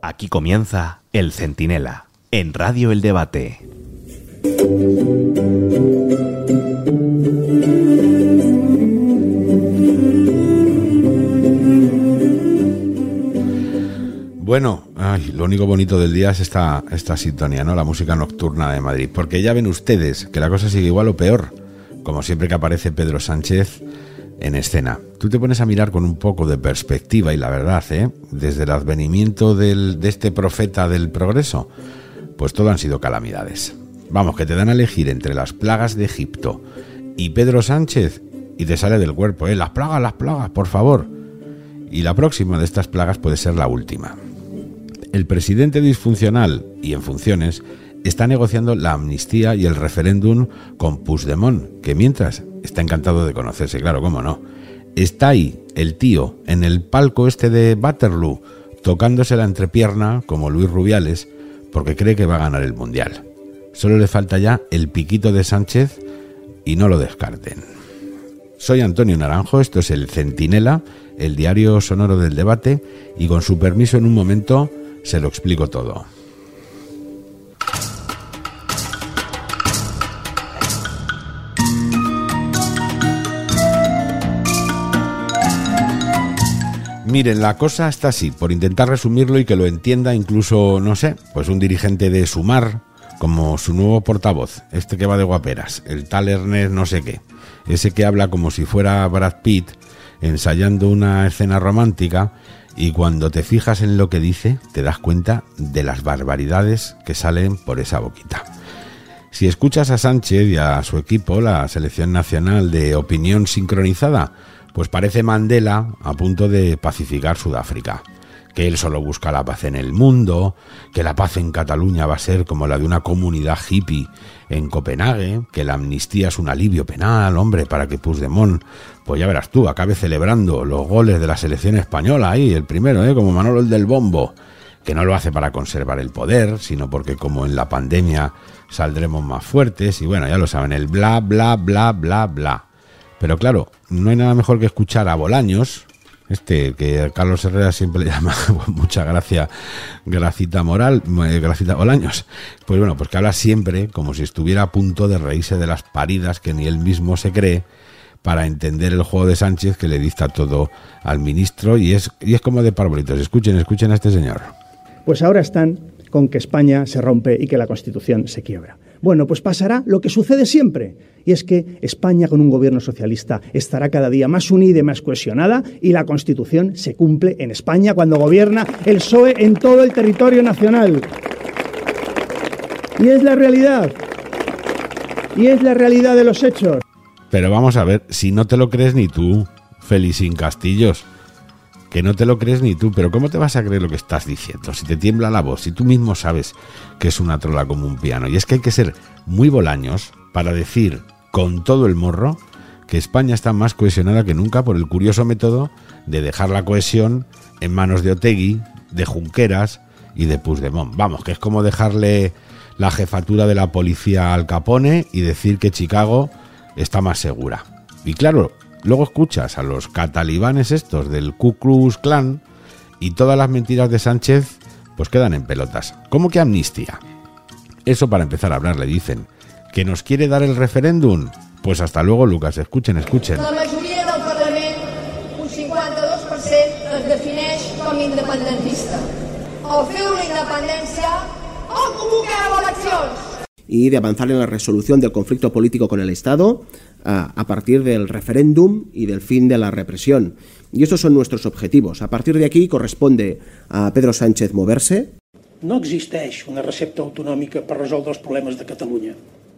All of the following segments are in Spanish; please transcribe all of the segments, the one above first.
Aquí comienza El Centinela, en Radio El Debate. Bueno, lo único bonito del día es esta, esta sintonía, ¿no? La música nocturna de Madrid. Porque ya ven ustedes que la cosa sigue igual o peor. Como siempre que aparece Pedro Sánchez en escena. Tú te pones a mirar con un poco de perspectiva y la verdad, ¿eh? desde el advenimiento de este profeta del progreso, pues todo han sido calamidades. Vamos, que te dan a elegir entre las plagas de Egipto y Pedro Sánchez y te sale del cuerpo, ¿eh? Las plagas, las plagas, por favor. Y la próxima de estas plagas puede ser la última. El presidente disfuncional y en funciones está negociando la amnistía y el referéndum con Puigdemont, que mientras está encantado de conocerse, claro, cómo no. Está ahí el tío en el palco este de Waterloo, tocándose la entrepierna como Luis Rubiales, porque cree que va a ganar el Mundial. Solo le falta ya el piquito de Sánchez y no lo descarten. Soy Antonio Naranjo, esto es el Centinela, el diario sonoro del debate, y con su permiso en un momento se lo explico todo. Miren, la cosa está así, por intentar resumirlo y que lo entienda incluso, no sé, pues un dirigente de Sumar, como su nuevo portavoz, este que va de guaperas, el tal Ernest no sé qué, ese que habla como si fuera Brad Pitt ensayando una escena romántica y cuando te fijas en lo que dice te das cuenta de las barbaridades que salen por esa boquita. Si escuchas a Sánchez y a su equipo, la selección nacional de opinión sincronizada, pues parece Mandela a punto de pacificar Sudáfrica, que él solo busca la paz en el mundo, que la paz en Cataluña va a ser como la de una comunidad hippie en Copenhague, que la amnistía es un alivio penal, hombre, para que Puigdemont, pues ya verás tú, acabe celebrando los goles de la selección española ahí, el primero, ¿eh? como Manolo el del Bombo, que no lo hace para conservar el poder, sino porque como en la pandemia saldremos más fuertes, y bueno, ya lo saben, el bla, bla, bla, bla, bla. Pero claro, no hay nada mejor que escuchar a Bolaños, este que Carlos Herrera siempre le llama mucha gracia, gracita moral, eh, gracita Bolaños. Pues bueno, pues que habla siempre como si estuviera a punto de reírse de las paridas que ni él mismo se cree para entender el juego de Sánchez que le dicta todo al ministro y es, y es como de parbolitos. Escuchen, escuchen a este señor. Pues ahora están con que España se rompe y que la Constitución se quiebra. Bueno, pues pasará lo que sucede siempre, y es que España con un gobierno socialista estará cada día más unida y más cohesionada y la Constitución se cumple en España cuando gobierna el PSOE en todo el territorio nacional. Y es la realidad. Y es la realidad de los hechos. Pero vamos a ver, si no te lo crees ni tú, Felicín Castillos que no te lo crees ni tú, pero ¿cómo te vas a creer lo que estás diciendo? Si te tiembla la voz, si tú mismo sabes que es una trola como un piano. Y es que hay que ser muy bolaños para decir con todo el morro que España está más cohesionada que nunca por el curioso método de dejar la cohesión en manos de Otegui, de Junqueras y de Puigdemont. Vamos, que es como dejarle la jefatura de la policía al Capone y decir que Chicago está más segura. Y claro, Luego escuchas a los catalibanes estos del Ku Klux Klan y todas las mentiras de Sánchez pues quedan en pelotas. ¿Cómo que amnistía? Eso para empezar a hablar le dicen. ¿Que nos quiere dar el referéndum? Pues hasta luego, Lucas. Escuchen, escuchen. La del un 52%, es defineix com independentista. O feu la independència o convoqueu eleccions. Y de avanzar en la resolución del conflicto político con el Estado a, partir del referéndum y del fin de la represión. Y estos son nuestros objetivos. A partir de aquí corresponde a Pedro Sánchez moverse. No existeix una recepta autonòmica per resoldre els problemes de Catalunya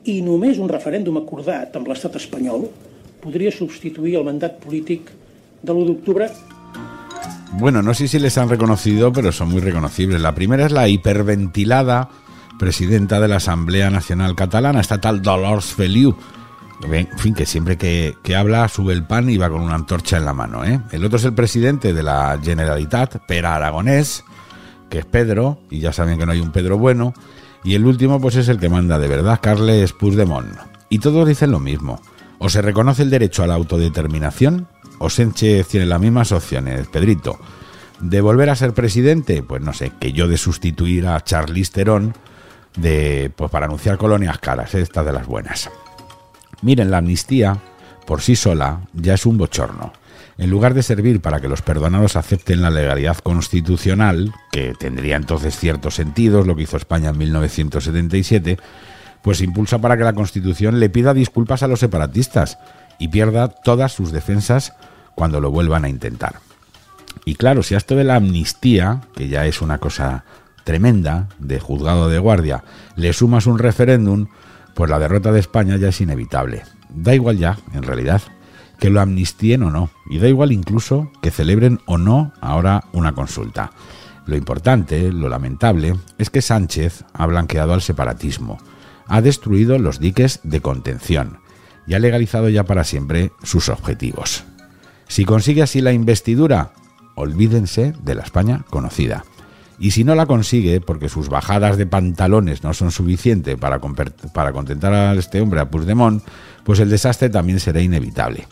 i només un referèndum acordat amb l'estat espanyol podria substituir el mandat polític de l'1 d'octubre Bueno, no sé si les han reconocido, pero son muy reconocibles. La primera es la hiperventilada presidenta de la Asamblea Nacional Catalana, esta tal Dolors Feliu. En fin, que siempre que, habla sube el pan y va con una antorcha en la mano. ¿eh? El otro es el presidente de la Generalitat, Pera Aragonés, que es Pedro, y ya saben que no hay un Pedro bueno. Y el último, pues es el que manda de verdad, Carles Puigdemont. Y todos dicen lo mismo. O se reconoce el derecho a la autodeterminación, o Sánchez tiene las mismas opciones, Pedrito. ¿De volver a ser presidente? Pues no sé, que yo de sustituir a Charlize Theron de, pues para anunciar colonias caras, ¿eh? estas de las buenas. Miren, la amnistía por sí sola ya es un bochorno. En lugar de servir para que los perdonados acepten la legalidad constitucional, que tendría entonces ciertos sentidos, lo que hizo España en 1977, pues impulsa para que la Constitución le pida disculpas a los separatistas y pierda todas sus defensas cuando lo vuelvan a intentar. Y claro, si a esto de la amnistía, que ya es una cosa tremenda de juzgado de guardia, le sumas un referéndum, pues la derrota de España ya es inevitable. Da igual ya, en realidad, que lo amnistíen o no, y da igual incluso que celebren o no ahora una consulta. Lo importante, lo lamentable, es que Sánchez ha blanqueado al separatismo, ha destruido los diques de contención y ha legalizado ya para siempre sus objetivos. Si consigue así la investidura, olvídense de la España conocida. Y si no la consigue, porque sus bajadas de pantalones no son suficientes para, para contentar a este hombre, a Puigdemont, pues el desastre también será inevitable.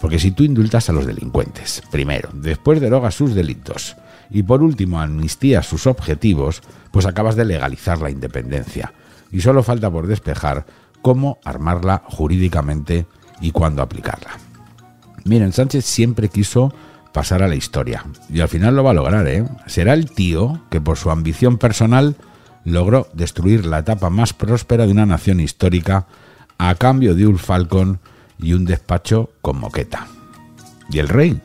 Porque si tú indultas a los delincuentes, primero, después derogas sus delitos y por último amnistías sus objetivos, pues acabas de legalizar la independencia. Y solo falta por despejar cómo armarla jurídicamente y cuándo aplicarla. Miren, Sánchez siempre quiso pasar a la historia. Y al final lo va a lograr, ¿eh? Será el tío que por su ambición personal logró destruir la etapa más próspera de una nación histórica a cambio de un falcón y un despacho con moqueta. Y el rey,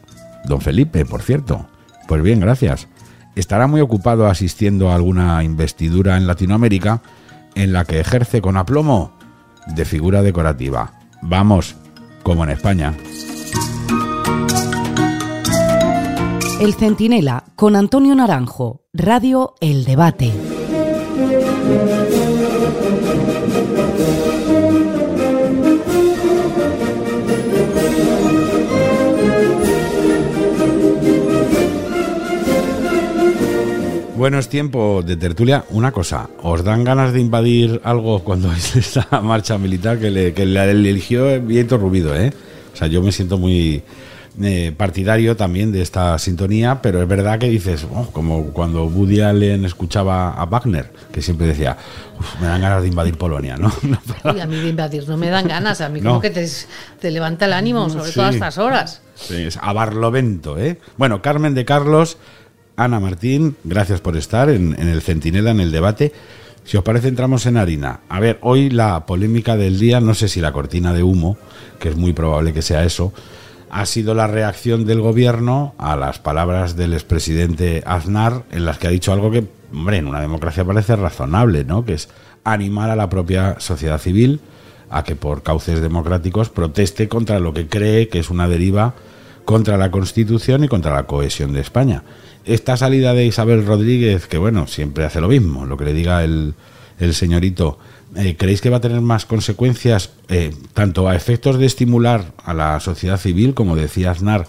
don Felipe, por cierto. Pues bien, gracias. Estará muy ocupado asistiendo a alguna investidura en Latinoamérica en la que ejerce con aplomo de figura decorativa. Vamos, como en España. El Centinela con Antonio Naranjo, Radio El Debate. Bueno, es tiempo de tertulia. Una cosa, ¿os dan ganas de invadir algo cuando es esa marcha militar que le, que eligió Viento Rubido, eh? O sea, yo me siento muy eh, partidario también de esta sintonía, pero es verdad que dices, oh, como cuando Woody Allen escuchaba a Wagner, que siempre decía, me dan ganas de invadir Polonia, ¿no? a mí de invadir no me dan ganas, a mí como que te, levanta el ánimo, sobre todo a estas horas. Sí, es a Barlovento, ¿eh? Bueno, Carmen de Carlos, Ana Martín, gracias por estar en, en el Centinela, en el debate. Si os parece, entramos en harina. A ver, hoy la polémica del día, no sé si la cortina de humo, que es muy probable que sea eso, ha sido la reacción del gobierno a las palabras del expresidente Aznar en las que ha dicho algo que, hombre, en una democracia parece razonable, ¿no? Que es animar a la propia sociedad civil a que por cauces democráticos proteste contra lo que cree que es una deriva contra la Constitución y contra la cohesión de España. Esta salida de Isabel Rodríguez, que bueno, siempre hace lo mismo, lo que le diga el, el señorito eh, ¿creéis que va a tener más consecuencias, eh, tanto a efectos de estimular a la sociedad civil, como decía Aznar,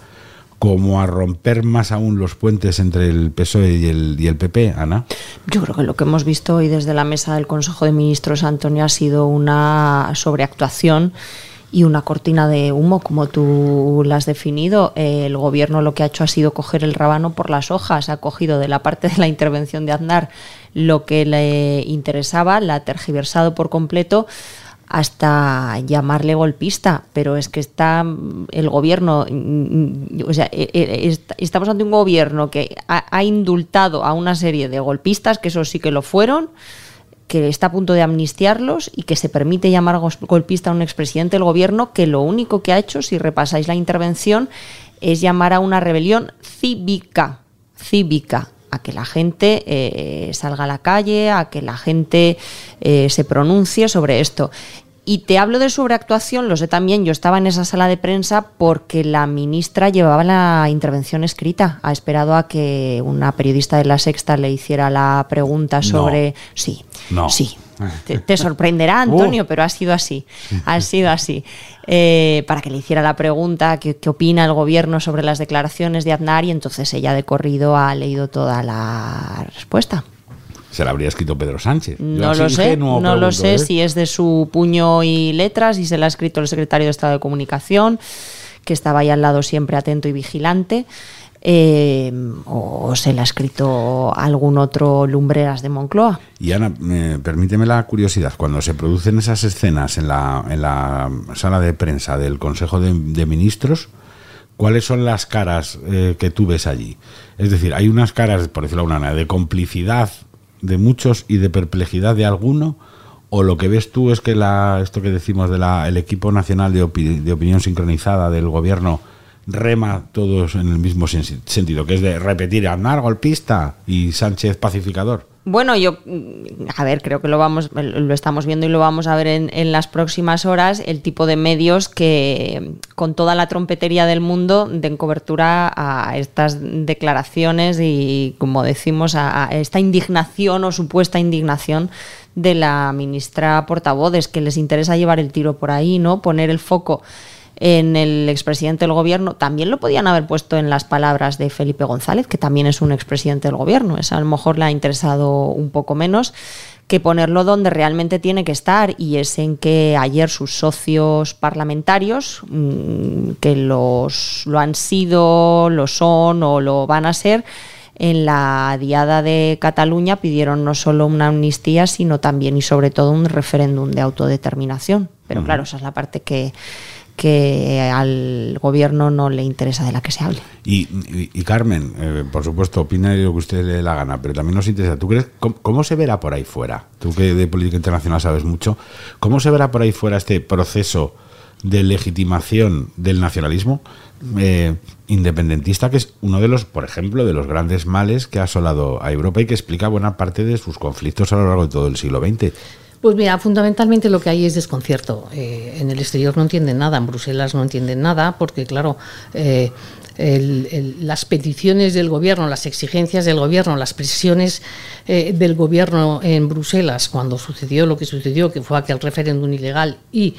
como a romper más aún los puentes entre el PSOE y el, y el PP, Ana? Yo creo que lo que hemos visto hoy desde la mesa del Consejo de Ministros, Antonio, ha sido una sobreactuación y una cortina de humo, como tú la has definido. El gobierno lo que ha hecho ha sido coger el rábano por las hojas, ha cogido de la parte de la intervención de Aznar lo que le interesaba, la ha tergiversado por completo hasta llamarle golpista, pero es que está el gobierno, o sea, e, e, estamos ante un gobierno que ha indultado a una serie de golpistas, que eso sí que lo fueron, que está a punto de amnistiarlos y que se permite llamar golpista a un expresidente del gobierno que lo único que ha hecho, si repasáis la intervención, es llamar a una rebelión cívica, cívica, a que la gente eh, salga a la calle, a que la gente eh, se pronuncie sobre esto. Y te hablo de sobreactuación, lo sé también, yo estaba en esa sala de prensa porque la ministra llevaba la intervención escrita. Ha esperado a que una periodista de La Sexta le hiciera la pregunta sobre... Sí, sí. Te, sorprenderá, uh. Antonio, pero ha sido así. Ha sido así. Eh, para que le hiciera la pregunta, ¿qué, ¿qué, opina el gobierno sobre las declaraciones de Aznar? Y entonces ella de corrido ha leído toda la respuesta se la habría escrito Pedro Sánchez. no lo sé, no lo sé ¿eh? si es de su puño y letras, y se la ha escrito el secretario de Estado de Comunicación, que estaba ahí al lado siempre atento y vigilante. Eh, o se le ha escrito algún otro Lumbreras de Moncloa. Y Ana, permíteme la curiosidad, cuando se producen esas escenas en la, en la sala de prensa del Consejo de, Ministros, ¿cuáles son las caras eh, que tú ves allí? Es decir, hay unas caras, por decirlo de una manera, de complicidad de muchos y de perplejidad de alguno, o lo que ves tú es que la, esto que decimos del el equipo nacional de, de opinión sincronizada del gobierno rema todos en el mismo sentido, que es de repetir Aznar golpista y Sánchez pacificador. Bueno, yo, a ver, creo que lo vamos, lo estamos viendo y lo vamos a ver en, las próximas horas, el tipo de medios que, con toda la trompetería del mundo, den cobertura a estas declaraciones y, como decimos, a, a esta indignación o supuesta indignación de la ministra portavoz, que les interesa llevar el tiro por ahí, ¿no? Poner el foco en el expresidente del gobierno, también lo podían haber puesto en las palabras de Felipe González, que también es un expresidente del gobierno. Es a lo mejor le ha interesado un poco menos que ponerlo donde realmente tiene que estar y es en que ayer sus socios parlamentarios, mm, que los lo han sido, lo son o lo van a ser, en la diada de Cataluña pidieron no solo una amnistía, sino también y sobre todo un referéndum de autodeterminación. Pero claro, esa es la parte que, que al gobierno no le interesa de la que se hable. Y, Carmen, eh, por supuesto, opina lo que usted le dé la gana, pero también nos interesa. ¿Tú crees cómo, se verá por ahí fuera? Tú que de política internacional sabes mucho, ¿cómo se verá por ahí fuera este proceso de legitimación del nacionalismo eh, independentista, que es uno de los, por ejemplo, de los grandes males que ha asolado a Europa y que explica buena parte de sus conflictos a lo largo de todo el siglo XX? Pues mira, fundamentalmente lo que hay es desconcierto. Eh, en el exterior no entienden nada, en Bruselas no entienden nada, porque claro, eh, las peticiones del gobierno, las exigencias del gobierno, las presiones eh, del gobierno en Bruselas cuando sucedió lo que sucedió, que fue aquel referéndum ilegal, y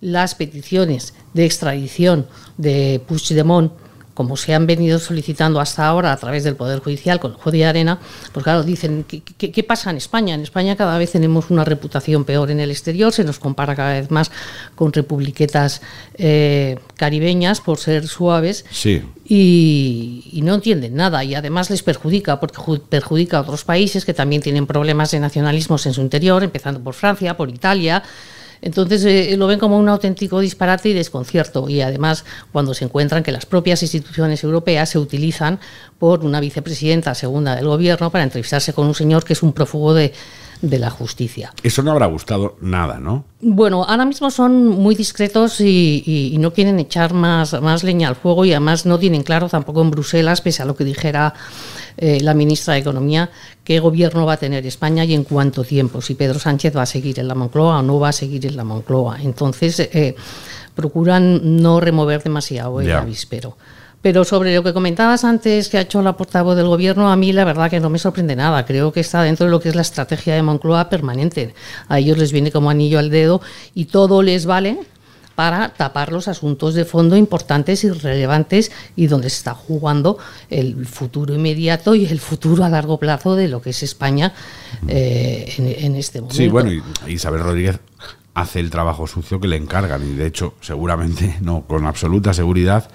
las peticiones de extradición de Puigdemont como se han venido solicitando hasta ahora a través del Poder Judicial con el juez de arena, pues claro, dicen, ¿qué, pasa en España? En España cada vez tenemos una reputación peor en el exterior, se nos compara cada vez más con republiquetas eh, caribeñas por ser suaves. Sí. Y, y, no entienden nada y además les perjudica porque perjudica a otros países que también tienen problemas de nacionalismos en su interior, empezando por Francia, por Italia. Entonces eh, lo ven como un auténtico disparate y desconcierto. Y además, cuando se encuentran que las propias instituciones europeas se utilizan por una vicepresidenta segunda del gobierno para entrevistarse con un señor que es un prófugo de, de la justicia. Eso no habrá gustado nada, ¿no? Bueno, ahora mismo son muy discretos y, no quieren echar más, más leña al fuego y además no tienen claro tampoco en Bruselas, pese a lo que dijera eh, la ministra de Economía, qué gobierno va a tener España y en cuánto tiempo, si Pedro Sánchez va a seguir en la Moncloa o no va a seguir en la Moncloa. Entonces, eh, procuran no remover demasiado el avispero. Pero sobre lo que comentabas antes que ha hecho la portavoz del gobierno, a mí la verdad que no me sorprende nada. Creo que está dentro de lo que es la estrategia de Moncloa permanente. A ellos les viene como anillo al dedo y todo les vale para tapar los asuntos de fondo importantes y relevantes y donde se está jugando el futuro inmediato y el futuro a largo plazo de lo que es España eh, en, este momento. Sí, bueno, y Isabel Rodríguez hace el trabajo sucio que le encargan y de hecho seguramente, no, con absoluta seguridad,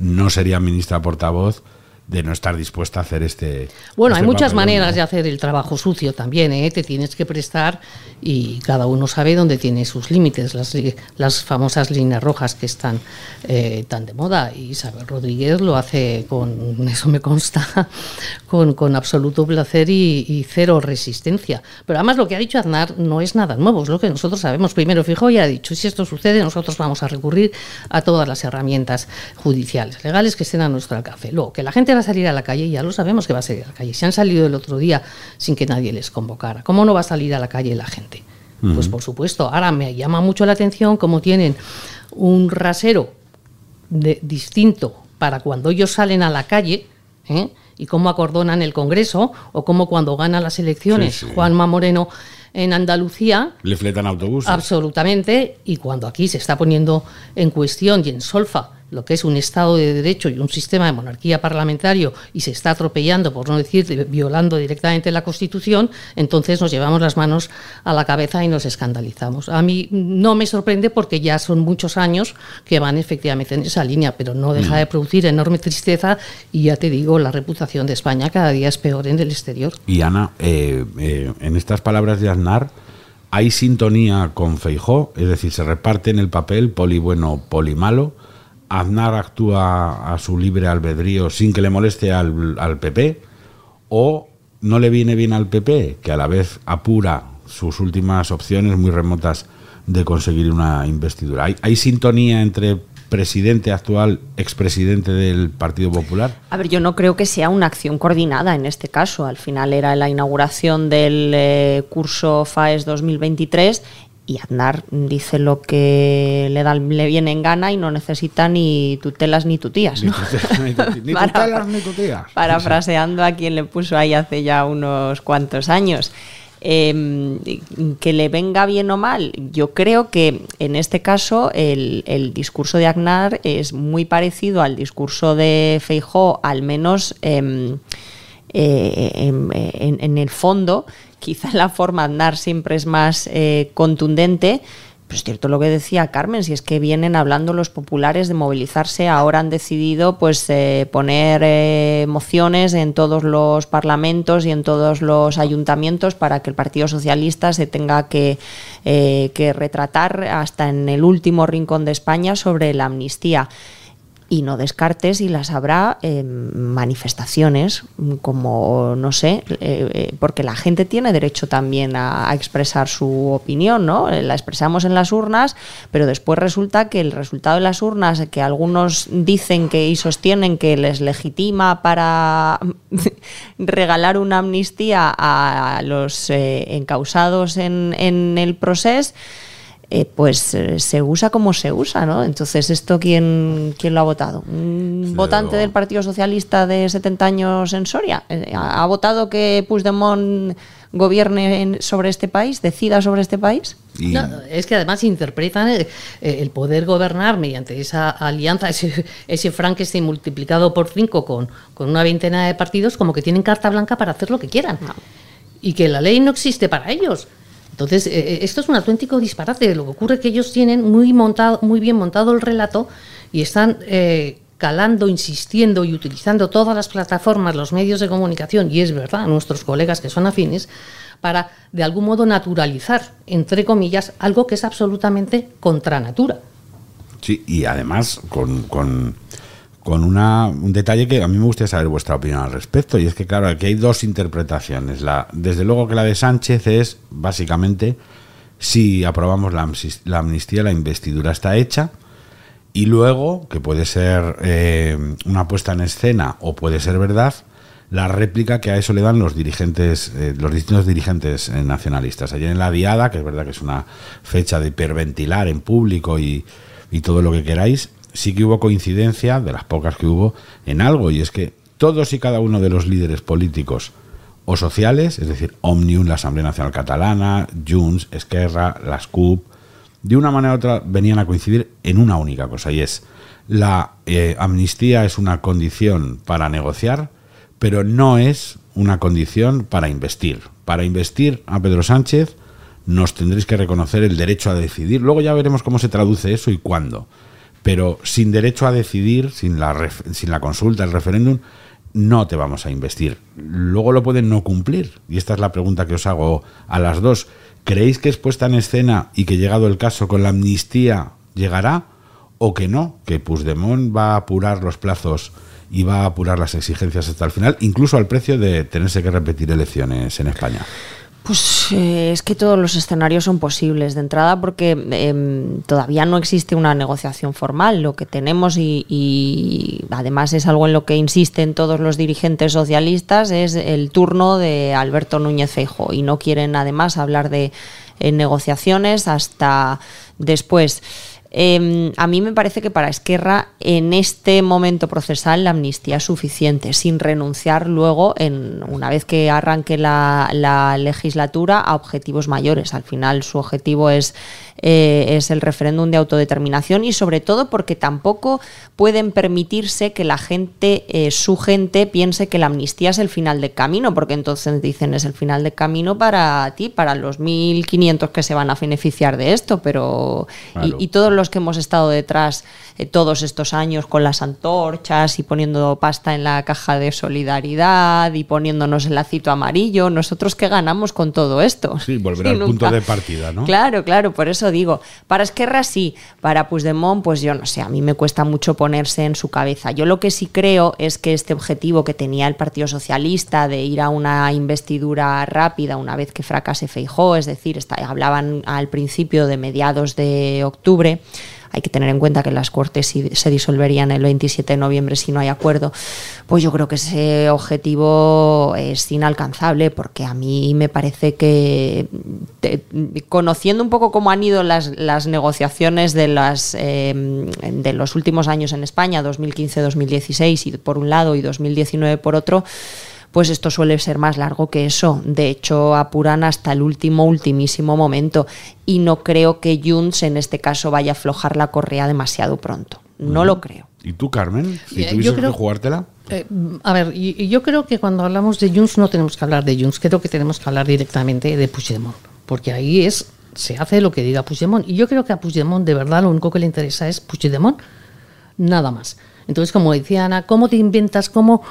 no sería ministra portavoz de no estar dispuesta a hacer este. Bueno, hay este muchas maneras de hacer el trabajo sucio también, ¿eh? te tienes que prestar y cada uno sabe dónde tiene sus límites, las, las famosas líneas rojas que están eh, tan de moda. Y Isabel Rodríguez lo hace con, eso me consta, con, con absoluto placer y, cero resistencia. Pero además lo que ha dicho Aznar no es nada nuevo, es lo que nosotros sabemos. Primero, fijo, y ha dicho, si esto sucede, nosotros vamos a recurrir a todas las herramientas judiciales, legales que estén a nuestro alcance. Luego, que la gente va a salir a la calle, ya lo sabemos que va a salir a la calle. Se han salido el otro día sin que nadie les convocara. ¿Cómo no va a salir a la calle la gente? Pues por supuesto. Ahora me llama mucho la atención cómo tienen un rasero de, distinto para cuando ellos salen a la calle. ¿eh? y cómo acordonan el Congreso, o cómo cuando gana las elecciones Juanma Moreno en Andalucía. Le fletan autobuses. Absolutamente, y cuando aquí se está poniendo en cuestión y en solfa lo que es un Estado de Derecho y un sistema de monarquía parlamentario y se está atropellando, por no decir violando directamente la Constitución, entonces nos llevamos las manos a la cabeza y nos escandalizamos. A mí no me sorprende porque ya son muchos años que van efectivamente en esa línea, pero no deja de producir enorme tristeza y ya te digo, la reputación de España cada día es peor en el exterior. Y Ana, eh, eh, en estas palabras de Aznar, ¿hay sintonía con Feijó? Es decir, se reparte en el papel poli bueno, poli malo. Aznar actúa a su libre albedrío sin que le moleste al, PP. ¿O no le viene bien al PP, que a la vez apura sus últimas opciones muy remotas de conseguir una investidura? ¿Hay, hay sintonía entre presidente actual, expresidente del Partido Popular? A ver, yo no creo que sea una acción coordinada en este caso. Al final era la inauguración del eh, curso FAES 2023 y Aznar dice lo que le, da, le viene en gana y no necesita ni tutelas ni tutías. ¿no? Ni, tuti- ni Para- tutelas ni tutías. Parafraseando a quien le puso ahí hace ya unos cuantos años. Eh, que le venga bien o mal, yo creo que en este caso el, el discurso de Aznar es muy parecido al discurso de Feijó, al menos em, eh, em, eh, en, en el fondo. Quizá la forma de Aznar siempre es más eh, contundente, pero es cierto lo que decía Carmen, si es que vienen hablando los populares de movilizarse, ahora han decidido pues eh, poner eh, mociones en todos los parlamentos y en todos los ayuntamientos para que el Partido Socialista se tenga que retratar hasta en el último rincón de España sobre la amnistía. Y no descartes y las habrá eh, manifestaciones, como no sé, eh, eh, porque la gente tiene derecho también a, expresar su opinión, ¿no? Eh, La expresamos en las urnas, pero después resulta que el resultado de las urnas, que algunos dicen que y sostienen que les legitima para regalar una amnistía a los eh, encausados en, en el proceso, eh, pues eh, se usa como se usa, ¿no? Entonces, ¿esto quién, quién lo ha votado? ¿Un Sí, votante luego- del Partido Socialista de 70 años en Soria? Eh, ¿Ha ha votado que Puigdemont gobierne en- sobre este país, decida sobre este país? Y- No, es que además interpretan el, el poder gobernar mediante esa alianza, ese, ese Frankenstein multiplicado por cinco con, con una veintena de partidos, como que tienen carta blanca para hacer lo que quieran. Y que la ley no existe para ellos. Entonces, eh, esto es un auténtico disparate. Lo que ocurre es que ellos tienen muy, montado, muy bien montado el relato y están eh, calando, insistiendo y utilizando todas las plataformas, los medios de comunicación, y es verdad, nuestros colegas que son afines, para de algún modo naturalizar, entre comillas, algo que es absolutamente contra natura. Sí, y además con, con, con una, un detalle que a mí me gustaría saber vuestra opinión al respecto, y es que, claro, aquí hay dos interpretaciones. La, desde luego que la de Sánchez es, básicamente, si aprobamos la, la amnistía, la investidura está hecha, y luego, que puede ser eh, una puesta en escena o puede ser verdad, la réplica que a eso le dan los dirigentes, eh, los distintos dirigentes eh, nacionalistas. Ayer en la Diada, que es verdad que es una fecha de hiperventilar en público y, y todo lo que queráis, sí que hubo coincidencia, de las pocas que hubo, en algo, y es que todos y cada uno de los líderes políticos o sociales, es decir, Omnium, la Asamblea Nacional Catalana, Junts, Esquerra, las CUP, de una manera u otra venían a coincidir en una única cosa, y es la eh, amnistía es una condición para negociar, pero no es una condición para investir. Para investir a Pedro Sánchez nos tendréis que reconocer el derecho a decidir. Luego ya veremos cómo se traduce eso y cuándo. Pero sin derecho a decidir, sin la, sin la consulta, el referéndum, no te vamos a investir. Luego lo pueden no cumplir. Y esta es la pregunta que os hago a las dos. ¿Creéis que es puesta en escena y que llegado el caso con la amnistía llegará? ¿O que no? Que Puigdemont va a apurar los plazos y va a apurar las exigencias hasta el final, incluso al precio de tenerse que repetir elecciones en España. Pues eh, es que todos los escenarios son posibles de entrada porque em, todavía no existe una negociación formal. Lo que tenemos y, además es algo en lo que insisten todos los dirigentes socialistas es el turno de Alberto Núñez Feijóo y no quieren además hablar de negociaciones hasta después. Eh, a mí me parece que para Esquerra en este momento procesal la amnistía es suficiente, sin renunciar luego, en una vez que arranque la legislatura, a objetivos mayores. Al final su objetivo es, eh, es el referéndum de autodeterminación y sobre todo porque tampoco pueden permitirse que la gente, eh, su gente, piense que la amnistía es el final del camino, porque entonces dicen es el final del camino para ti, para los 1.500 que se van a beneficiar de esto, pero Claro. y, y todos los que hemos estado detrás eh, todos estos años con las antorchas y poniendo pasta en la caja de solidaridad y poniéndonos el lacito amarillo, nosotros qué ganamos con todo esto. Sí, volver Y al nunca. punto de partida, ¿no? Claro, claro, por eso digo, para Esquerra sí, para Puigdemont pues yo no sé, a mí me cuesta mucho ponerse en su cabeza. Yo lo que sí creo es que este objetivo que tenía el Partido Socialista de ir a una investidura rápida una vez que fracase Feijó, es decir, hablaban al principio de mediados de octubre, hay que tener en cuenta que las Cortes se disolverían el 27 de noviembre si no hay acuerdo, pues yo creo que ese objetivo es inalcanzable porque a mí me parece que conociendo un poco cómo han ido las, negociaciones de, las, eh, de los últimos años en España, 2015-2016 y por un lado y 2019 por otro, pues esto suele ser más largo que eso. De hecho, apuran hasta el último, ultimísimo momento. Y no creo que Junts en este caso vaya a aflojar la correa demasiado pronto. No lo creo. ¿Y tú, Carmen? Si Eh, tuvieses creo- que jugártela. Eh, a ver, yo creo que cuando hablamos de Junts no tenemos que hablar de Junts, creo que tenemos que hablar directamente de Puigdemont, porque ahí es se hace lo que diga Puigdemont. Y yo creo que a Puigdemont de verdad lo único que le interesa es Puigdemont, nada más. Entonces, como decía Ana, ¿cómo te inventas, cómo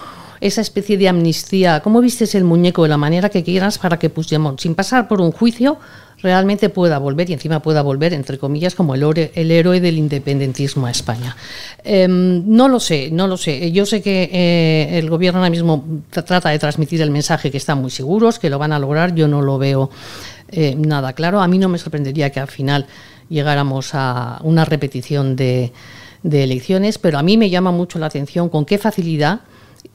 esa especie de amnistía, cómo vistes el muñeco de la manera que quieras para que Puigdemont, sin pasar por un juicio, realmente pueda volver y encima pueda volver, entre comillas, como el, el héroe del independentismo a España. Em, no lo sé, no lo sé. Yo sé que eh, el gobierno ahora mismo tra- trata de transmitir el mensaje que están muy seguros, que lo van a lograr. Yo no lo veo eh, nada claro. A mí no me sorprendería que al final llegáramos a una repetición de elecciones, pero a mí me llama mucho la atención con qué facilidad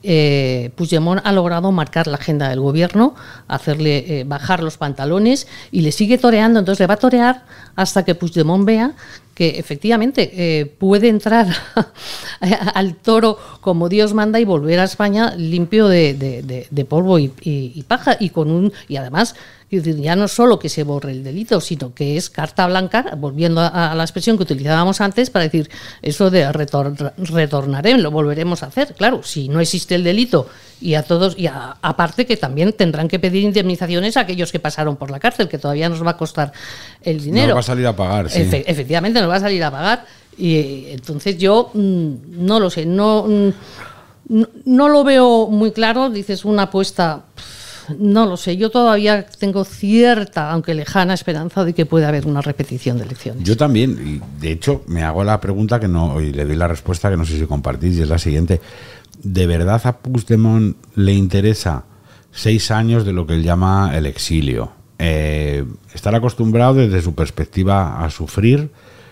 eh, Puigdemont ha logrado marcar la agenda del gobierno, hacerle eh, bajar los pantalones y le sigue toreando, entonces le va a torear hasta que Puigdemont vea que efectivamente eh, puede entrar al toro como Dios manda y volver a España limpio de, de- polvo y, y- y paja y con un y además ya no solo que se borre el delito, sino que es carta blanca, volviendo a, a la expresión que utilizábamos antes para decir eso de retor- retornaré, lo volveremos a hacer. Claro, si no existe el delito y a todos, y a- aparte que también tendrán que pedir indemnizaciones a aquellos que pasaron por la cárcel, que todavía nos va a costar el dinero. Nos va a salir a pagar, sí. Efe- efectivamente, nos va a salir a pagar. Y entonces yo mm, no lo sé, no, mm, no, lo veo muy claro. Dices una apuesta, no lo sé. Yo todavía tengo cierta, aunque lejana, esperanza de que pueda haber una repetición de elecciones. Yo también, y de hecho me hago la pregunta que no, y le doy la respuesta que no sé si compartís, y es la siguiente. ¿De verdad a Puigdemont le interesa seis años de lo que él llama el exilio? Eh, estar acostumbrado desde su perspectiva a sufrir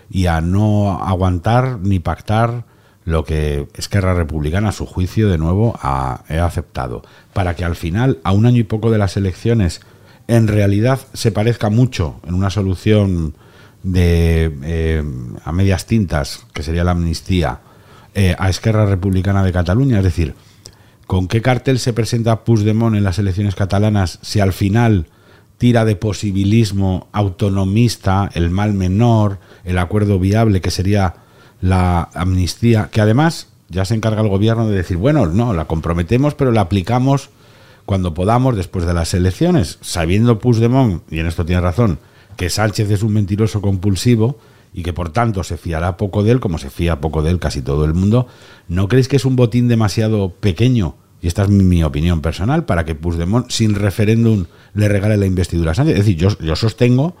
y a no aguantar ni pactar lo que Esquerra Republicana, a su juicio, de nuevo, ha, aceptado. Para que al final, a un año y poco de las elecciones, en realidad se parezca mucho en una solución de eh, a medias tintas, que sería la amnistía, eh, a Esquerra Republicana de Cataluña. Es decir, ¿con qué cartel se presenta Puigdemont en las elecciones catalanas si al final tira de posibilismo autonomista, el mal menor, el acuerdo viable que sería la amnistía, que además ya se encarga el gobierno de decir, bueno, no, la comprometemos, pero la aplicamos cuando podamos después de las elecciones, sabiendo Puigdemont, y en esto tiene razón, que Sánchez es un mentiroso compulsivo y que por tanto se fiará poco de él, como se fía poco de él casi todo el mundo, ¿no creéis que es un botín demasiado pequeño? Y esta es mi, opinión personal, para que Puigdemont sin referéndum le regale la investidura a Sánchez. Es decir, yo, yo sostengo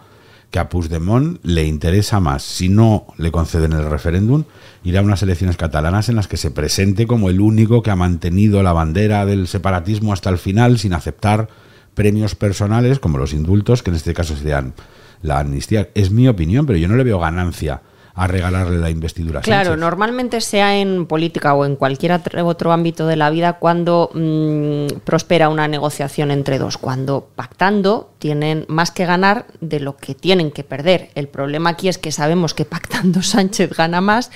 que a Puigdemont le interesa más, si no le conceden el referéndum, ir a unas elecciones catalanas en las que se presente como el único que ha mantenido la bandera del separatismo hasta el final sin aceptar premios personales como los indultos, que en este caso serían la amnistía. Es mi opinión, pero yo no le veo ganancia a regalarle la investidura. a Claro, normalmente sea en política o en cualquier otro- otro ámbito de la vida cuando mm, prospera una negociación entre dos, cuando pactando tienen más que ganar de lo que tienen que perder. El problema aquí es que sabemos que pactando Sánchez gana más,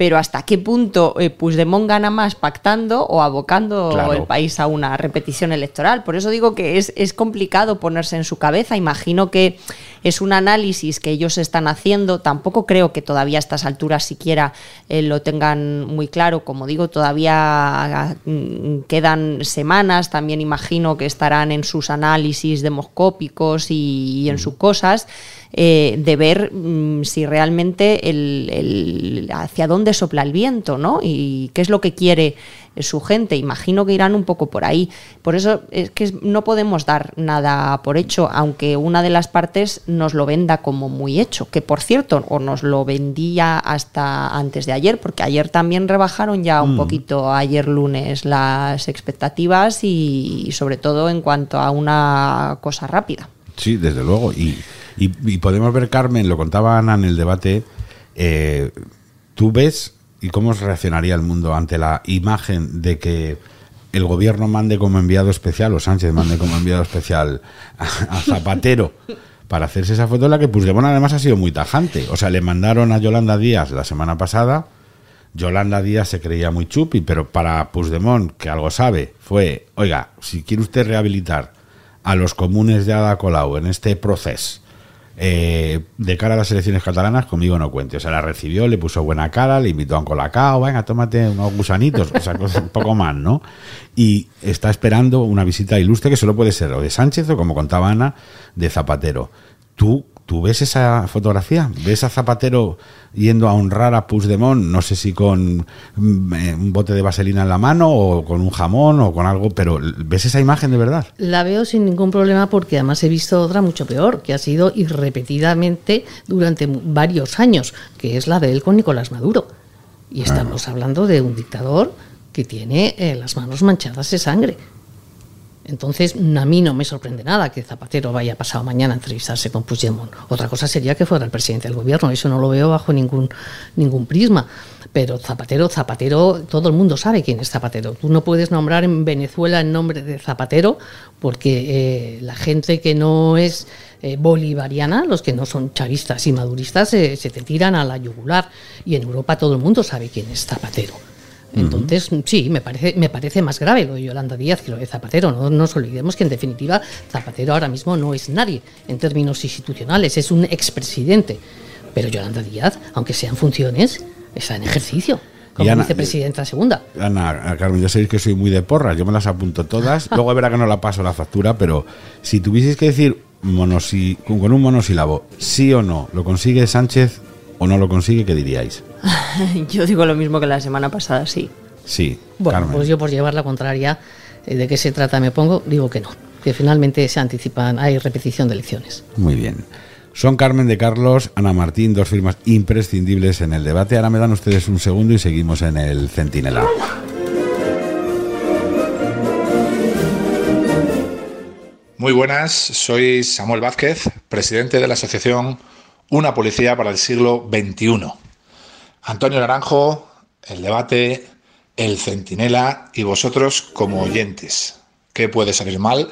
pero hasta qué punto eh, Puigdemont gana más pactando o abocando Claro. el país a una repetición electoral. Por eso digo que es, es complicado ponerse en su cabeza. Imagino que es un análisis que ellos están haciendo. Tampoco creo que todavía a estas alturas siquiera eh, lo tengan muy claro. Como digo, todavía mm, quedan semanas. También imagino que estarán en sus análisis demoscópicos y, y en sus cosas. Eh, de ver mm, si realmente el, el- hacia dónde sopla el viento, ¿no? Y qué es lo que quiere su gente. Imagino que irán un poco por ahí. Por eso es que no podemos dar nada por hecho, aunque una de las partes nos lo venda como muy hecho, que por cierto, o nos lo vendía hasta antes de ayer, porque ayer también rebajaron ya un Mm. poquito, ayer lunes, las expectativas y, y sobre todo en cuanto a una cosa rápida. Sí, desde luego. Y, y- y podemos ver, Carmen, lo contaba Ana en el debate, eh, tú ves y cómo reaccionaría el mundo ante la imagen de que el gobierno mande como enviado especial, o Sánchez mande como enviado especial a, Zapatero para hacerse esa foto, en la que Puigdemont además ha sido muy tajante. O sea, le mandaron a Yolanda Díaz la semana pasada, Yolanda Díaz se creía muy chupi, pero para Puigdemont, que algo sabe, fue, oiga, si quiere usted rehabilitar a los comunes de Ada Colau en este proceso eh, de cara a las elecciones catalanas, conmigo no cuente. O sea, la recibió, le puso buena cara, le invitó a un colacao, venga, tómate unos gusanitos, o sea, cosas un poco más, ¿no? Y está esperando una visita ilustre que solo puede ser o de Sánchez o, como contaba Ana, de Zapatero. ¿Tú, ¿Tú ves esa fotografía? ¿Ves a Zapatero yendo a honrar a Puigdemont? No sé si con mm, eh, un bote de vaselina en la mano o con un jamón o con algo, pero ¿ves esa imagen de verdad? La veo sin ningún problema porque además he visto otra mucho peor, que ha sido irrepetidamente durante varios años, que es la de él con Nicolás Maduro. Y estamos hablando de un dictador que tiene eh, las manos manchadas de sangre. Entonces, a mí no me sorprende nada que Zapatero vaya pasado mañana a entrevistarse con Puigdemont. Otra cosa sería que fuera el presidente del gobierno, eso no lo veo bajo ningún, ningún prisma. Pero Zapatero, Zapatero, todo el mundo sabe quién es Zapatero. Tú no puedes nombrar en Venezuela el nombre de Zapatero porque eh, la gente que no es eh, bolivariana, los que no son chavistas y maduristas, eh, se te tiran a la yugular. Y en Europa todo el mundo sabe quién es Zapatero. Entonces, sí, me parece, me parece más grave lo de Yolanda Díaz que lo de Zapatero. No nos olvidemos que, en definitiva, Zapatero ahora mismo no es nadie en términos institucionales, es un expresidente. Pero Yolanda Díaz, aunque sea en funciones, está en ejercicio como Ana, vicepresidenta segunda. Ana, Carmen, ya sabéis que soy muy de porras, yo me las apunto todas. Luego verá que no la paso la factura, pero si tuvieseis que decir monosi- con un monosílabo, sí o no, ¿lo consigue Sánchez o no lo consigue? ¿Qué diríais? Yo digo lo mismo que la semana pasada, sí. Sí, Bueno, Carmen. pues yo por llevar la contraria eh, de qué se trata me pongo, digo que no, que finalmente se anticipan, hay repetición de elecciones. Muy bien. Son Carmen de Carlos, Ana Martín, dos firmas imprescindibles en el debate. Ahora me dan ustedes un segundo y seguimos en el Centinela. Muy buenas, soy Samuel Vázquez, presidente de la asociación Una Policía para el Siglo XXI. Antonio Naranjo, el debate, el centinela y vosotros como oyentes. ¿Qué puede salir mal?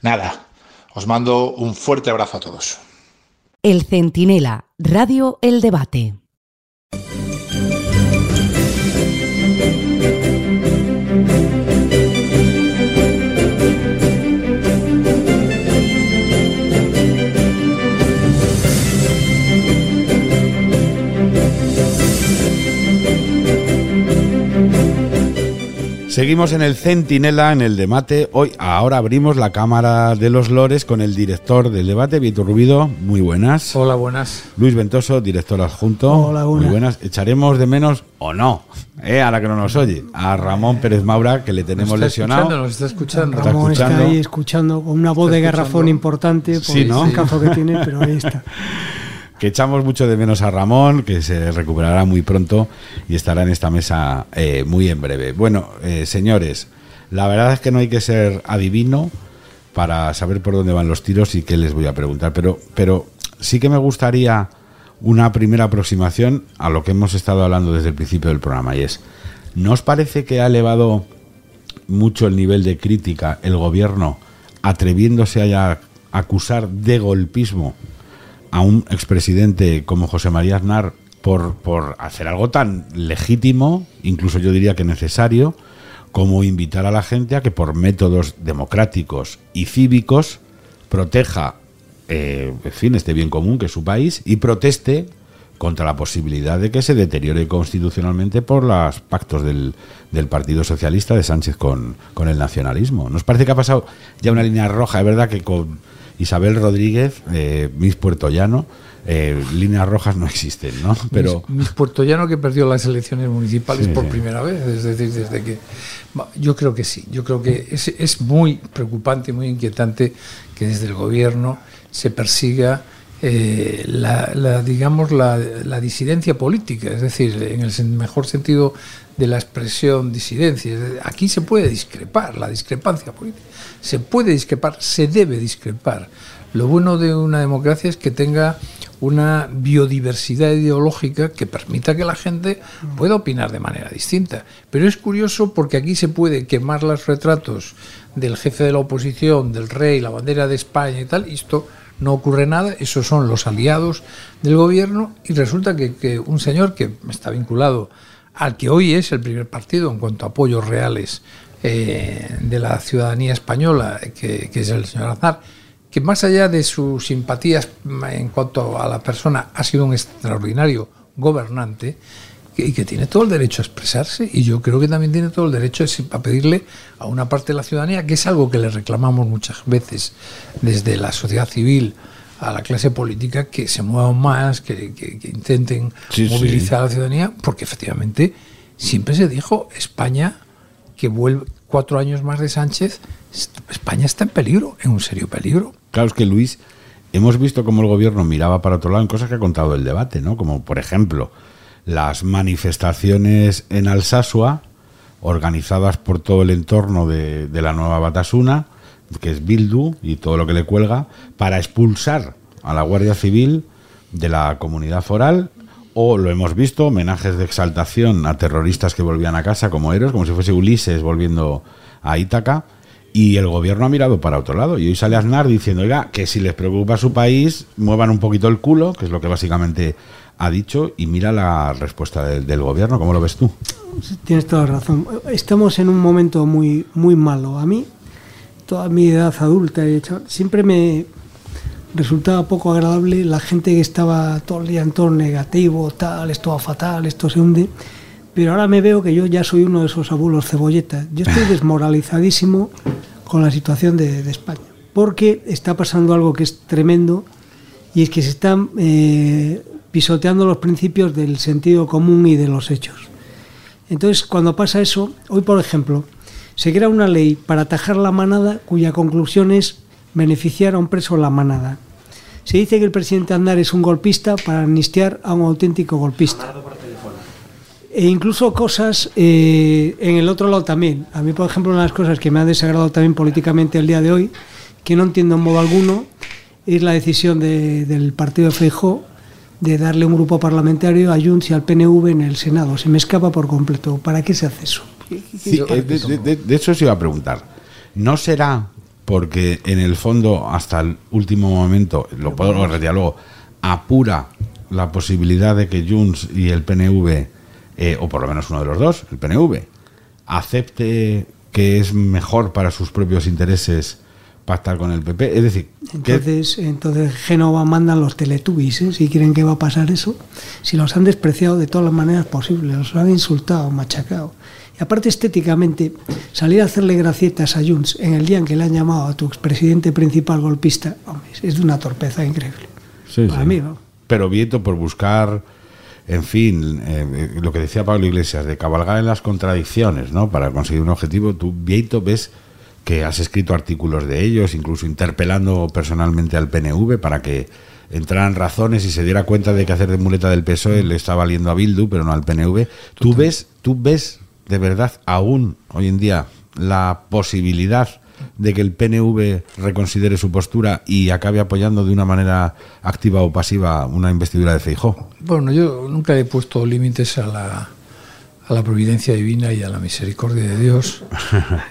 Nada. Os mando un fuerte abrazo a todos. El Centinela, Radio El Debate. Seguimos en el Centinela, en el debate. Hoy, ahora abrimos la Cámara de los Lores con el director del debate, Víctor Rubido. Muy buenas. Hola, buenas. Luis Ventoso, director adjunto. Hola, Muy buenas. buenas. Echaremos de menos, o no, eh, ahora que no nos oye, a Ramón Pérez Maura, que le tenemos Nos está lesionado. escuchando, nos está escuchando. Ramón está, escuchando. ahí escuchando con una voz de garrafón escuchando. importante por Sí, ¿no? el cazo que tiene, pero ahí está. que echamos mucho de menos a Ramón, que se recuperará muy pronto y estará en esta mesa eh, muy en breve. Bueno, eh, señores, la verdad es que no hay que ser adivino para saber por dónde van los tiros y qué les voy a preguntar, pero, pero sí que me gustaría una primera aproximación a lo que hemos estado hablando desde el principio del programa y es, ¿no os parece que ha elevado mucho el nivel de crítica el gobierno atreviéndose a acusar de golpismo a un expresidente como José María Aznar por, por hacer algo tan legítimo, incluso yo diría que necesario, como invitar a la gente a que por métodos democráticos y cívicos proteja eh, en fin, este bien común que es su país y proteste contra la posibilidad de que se deteriore constitucionalmente por los pactos del, del Partido Socialista de Sánchez con, con el nacionalismo. ¿Nos parece que ha pasado ya una línea roja? Es verdad que con Isabel Rodríguez, eh, Miss Puerto Llano, eh, líneas rojas no existen, ¿no? Pero Miss, Miss Puerto Llano que perdió las elecciones municipales Sí, por sí. primera vez, es decir, desde que yo creo que sí, yo creo que es, es muy preocupante, muy inquietante que desde el gobierno se persiga eh, la, la, digamos la, disidencia política, es decir, en el mejor sentido de la expresión disidencia. Aquí se puede discrepar, la discrepancia política. Se puede discrepar, se debe discrepar. Lo bueno de una democracia es que tenga una biodiversidad ideológica que permita que la gente pueda opinar de manera distinta. Pero es curioso porque aquí se puede quemar los retratos del jefe de la oposición, del rey, la bandera de España y tal, y esto no ocurre nada, esos son los aliados del gobierno y resulta que, un señor que está vinculado al que hoy es el primer partido en cuanto a apoyos reales eh, de la ciudadanía española, que, que es el señor Aznar, que más allá de sus simpatías en cuanto a la persona, ha sido un extraordinario gobernante y que tiene todo el derecho a expresarse y yo creo que también tiene todo el derecho a pedirle a una parte de la ciudadanía, que es algo que le reclamamos muchas veces desde la sociedad civil a la clase política, que se muevan más, que, que- que intenten Sí, sí. movilizar a la ciudadanía, porque efectivamente siempre se dijo España que vuelve cuatro años más de Sánchez, España está en peligro, en un serio peligro. Claro, es que Luis, hemos visto cómo el gobierno miraba para otro lado en cosas que ha contado el debate, ¿no? Como, por ejemplo, las manifestaciones en Alsasua, organizadas por todo el entorno de, de la nueva Batasuna, que es Bildu y todo lo que le cuelga, para expulsar a la Guardia Civil de la comunidad foral. O lo hemos visto, homenajes de exaltación a terroristas que volvían a casa como héroes, como si fuese Ulises volviendo a Ítaca. Y el gobierno ha mirado para otro lado. Y hoy sale Aznar diciendo, oiga, que si les preocupa su país, muevan un poquito el culo, que es lo que básicamente ha dicho, y mira la respuesta del, del gobierno. ¿Cómo lo ves tú? Tienes toda la razón. Estamos en un momento muy, muy malo. A mí, toda mi edad adulta, he hecho- siempre me resultaba poco agradable la gente que estaba todo el día en todo negativo, tal, esto va fatal, esto se hunde. Pero ahora me veo que yo ya soy uno de esos abuelos cebolletas. Yo estoy desmoralizadísimo con la situación de, de España. Porque está pasando algo que es tremendo y es que se están eh, pisoteando los principios del sentido común y de los hechos. Entonces, cuando pasa eso, hoy por ejemplo, se crea una ley para atajar la manada cuya conclusión es beneficiar a un preso la manada. Se dice que el presidente Andar es un golpista para amnistiar a un auténtico golpista. E incluso cosas eh, en el otro lado también. A mí, por ejemplo, una de las cosas que me ha desagradado también políticamente el día de hoy, que no entiendo en modo alguno, es la decisión de- del partido de Feijó de darle un grupo parlamentario a Junts y al PNV en el Senado. Se me escapa por completo. ¿Para qué se hace eso? Sí, eh, de, de- de- de eso se iba a preguntar. ¿No será porque en el fondo, hasta el último momento, lo puedo retirar luego, apura la posibilidad de que Junts y el PNV, eh, o por lo menos uno de los dos, el PNV, acepte que es mejor para sus propios intereses pactar con el PP? Es decir, Entonces, entonces Génova mandan los teletubbies, ¿eh? si quieren que va a pasar eso. Si los han despreciado de todas las maneras posibles, los han insultado, machacado. Y aparte estéticamente, salir a hacerle gracietas a Junts en el día en que le han llamado a tu expresidente principal golpista, hombre, es de una torpeza increíble. Sí, Para sí. mí, ¿no? Pero Vieto, por buscar, en fin, eh, lo que decía Pablo Iglesias, de cabalgar en las contradicciones, ¿no? Para conseguir un objetivo, tú, Vieto, ves que has escrito artículos de ellos, incluso interpelando personalmente al PNV para que entraran razones y se diera cuenta de que hacer de muleta del PSOE le está valiendo a Bildu, pero no al PNV. ¿Tú ves, tú ves de verdad aún hoy en día la posibilidad de que el PNV reconsidere su postura y acabe apoyando de una manera activa o pasiva una investidura de Feijó? Bueno, yo nunca he puesto límites a la, a la providencia divina y a la misericordia de Dios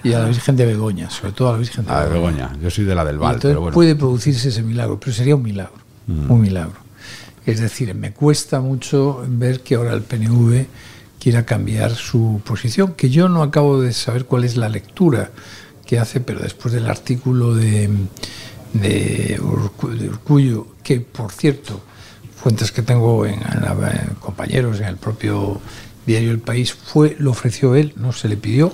y a la Virgen de Begoña, sobre todo a la Virgen de A Begoña. Begoña, yo soy de la del Val, pero bueno. puede producirse ese milagro, pero sería un milagro, Mm. un milagro. Es decir, me cuesta mucho ver que ahora el PNV quiera cambiar su posición, que yo no acabo de saber cuál es la lectura que hace, pero después del artículo de, de, Urcu- de Urcullo, que por cierto, fuentes que tengo en, en la- en compañeros en el propio diario El País, fue, lo ofreció él, no se le pidió,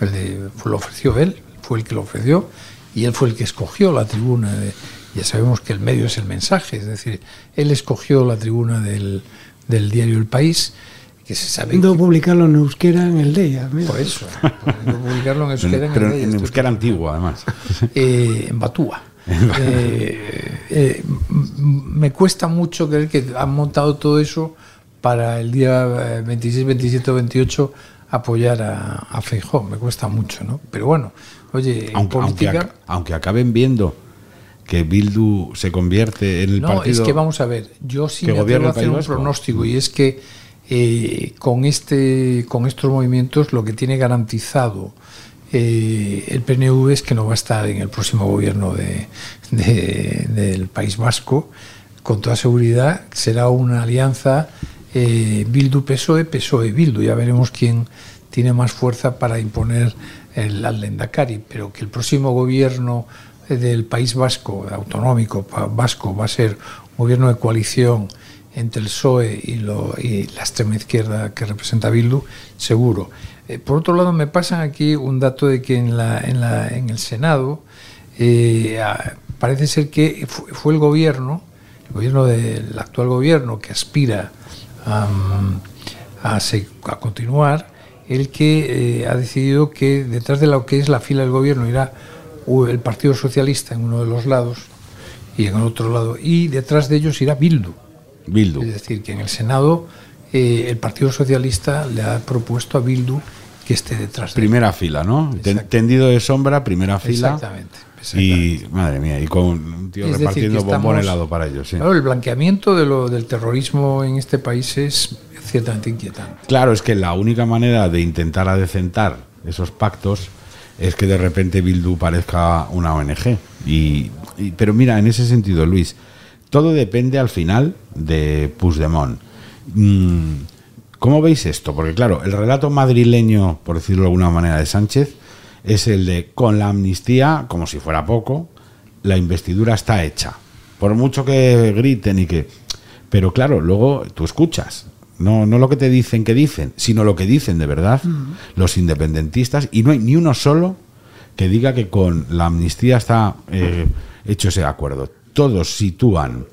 el de- fue- lo ofreció él, fue el que lo ofreció, y él fue el que escogió la tribuna. de- ya sabemos que el medio es el mensaje, es decir, él escogió la tribuna del, del diario El País, que se sabe publicarlo en euskera en el DEIA. mira. por eso, puedo publicarlo en euskera en pero el medio, en euskera antiguo, además. eh, en Batúa. Eh, eh, me cuesta mucho creer que han montado todo eso para el día eh, 26, 27 o 28 apoyar a, a. Me cuesta mucho, ¿no? Pero bueno, oye, aunque, política... aunque acaben viendo que Bildu se convierte en el No, partido es que vamos a ver, yo sí que me atrevo a hacer un pronóstico y es que eh, con este con estos movimientos lo que tiene garantizado eh, el PNV es que no va a estar en el próximo gobierno de, de- del País Vasco con toda seguridad será una alianza eh, Bildu PSOE PSOE Bildu ya veremos quién tiene más fuerza para imponer el al Lendakari pero que el próximo gobierno del País Vasco autonómico vasco va a ser un gobierno de coalición entre el PSOE y, la extrema izquierda que representa Bildu, seguro. Eh, por otro lado, me pasan aquí un dato de que en, el Senado eh, parece ser que fu- fue el gobierno, el gobierno del actual gobierno que aspira am, a, a continuar, el que eh, ha decidido que detrás de lo que es la fila del gobierno irá el Partido Socialista en uno de los lados y en el otro lado, y detrás de ellos irá Bildu. Bildu. Es decir, que en el Senado eh, el Partido Socialista le ha propuesto a Bildu que esté detrás de él. Primera fila, ¿no? Ten- Tendido de sombra, primera fila. Exactamente, Y, madre mía, y con un tío Es decir, repartiendo que bombón helado para ellos, sí. Claro, el blanqueamiento de lo, del terrorismo en este país es ciertamente inquietante. Claro, es que la única manera de intentar adecentar esos pactos es que de repente Bildu parezca una ONG. Y, y- pero mira, en ese sentido, Luis, todo depende al final de Puigdemont. Mm, ¿Cómo veis esto? Porque claro, el relato madrileño, por decirlo de alguna manera, de Sánchez es el de con la amnistía, como si fuera poco, la investidura está hecha. Por mucho que griten y que... Pero claro, luego tú escuchas, no, no lo que te dicen que dicen, sino lo que dicen de verdad los independentistas, y no hay ni uno solo que diga que con la amnistía está eh, hecho ese acuerdo. Todos sitúan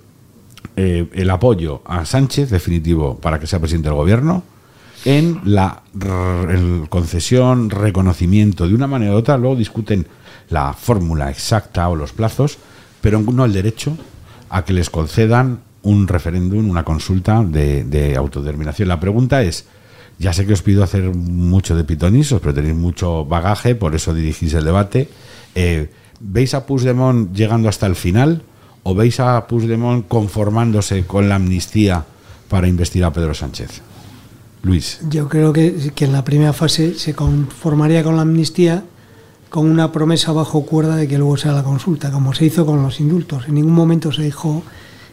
eh, el apoyo a Sánchez, definitivo, para que sea presidente del gobierno, en la concesión, reconocimiento de una manera u otra, luego discuten la fórmula exacta o los plazos, pero no el derecho a que les concedan un referéndum, una consulta de, de autodeterminación. La pregunta es, ya sé que os pido hacer mucho de pitonisos, pero tenéis mucho bagaje, por eso dirigís el debate. Eh, ¿Veis a Puigdemont llegando hasta el final o veis a Puigdemont conformándose con la amnistía para investir a Pedro Sánchez? Luis. Yo creo que, que en la primera fase se conformaría con la amnistía con una promesa bajo cuerda de que luego sea la consulta, como se hizo con los indultos. En ningún momento se dijo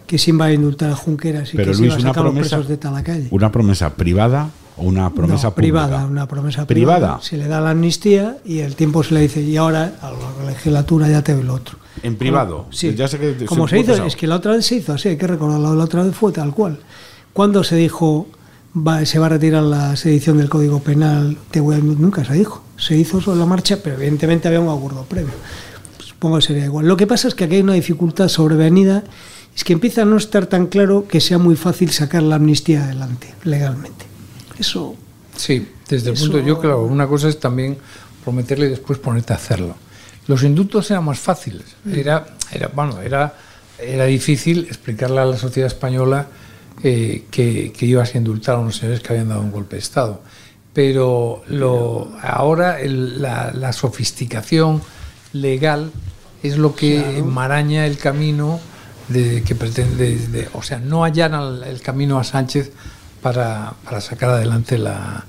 que se iba a indultar a Junqueras y Pero que se Luis, iba a sacar los presos de Talacalle. una promesa privada o una promesa No, pública? privada, una promesa privada. privada. Se le da la amnistía y el tiempo se le dice, y ahora a la legislatura ya te doy lo otro. En privado. Sí. Ya sé que Como se hizo, es que la otra vez se hizo así, hay que recordarlo, la otra vez fue tal cual. Cuando se dijo va, se va a retirar la sedición del Código Penal, voy a- nunca se dijo. Se hizo sobre la marcha, pero evidentemente había un acuerdo previo. Supongo que sería igual. Lo que pasa es que aquí hay una dificultad sobrevenida, es que empieza a no estar tan claro que sea muy fácil sacar la amnistía adelante, legalmente. Eso Sí, desde el Eso- punto, yo claro, una cosa es también prometerle y después ponerte a hacerlo. Los indultos eran más fáciles. Era, era, bueno, era, era difícil explicarle a la sociedad española eh, que, que ibas a indultar a unos señores que habían dado un golpe de Estado. Pero lo, ahora el- la, la sofisticación legal es lo que enmaraña el camino de que pretende, de- o sea, no allana el, el camino a Sánchez para, para sacar adelante la,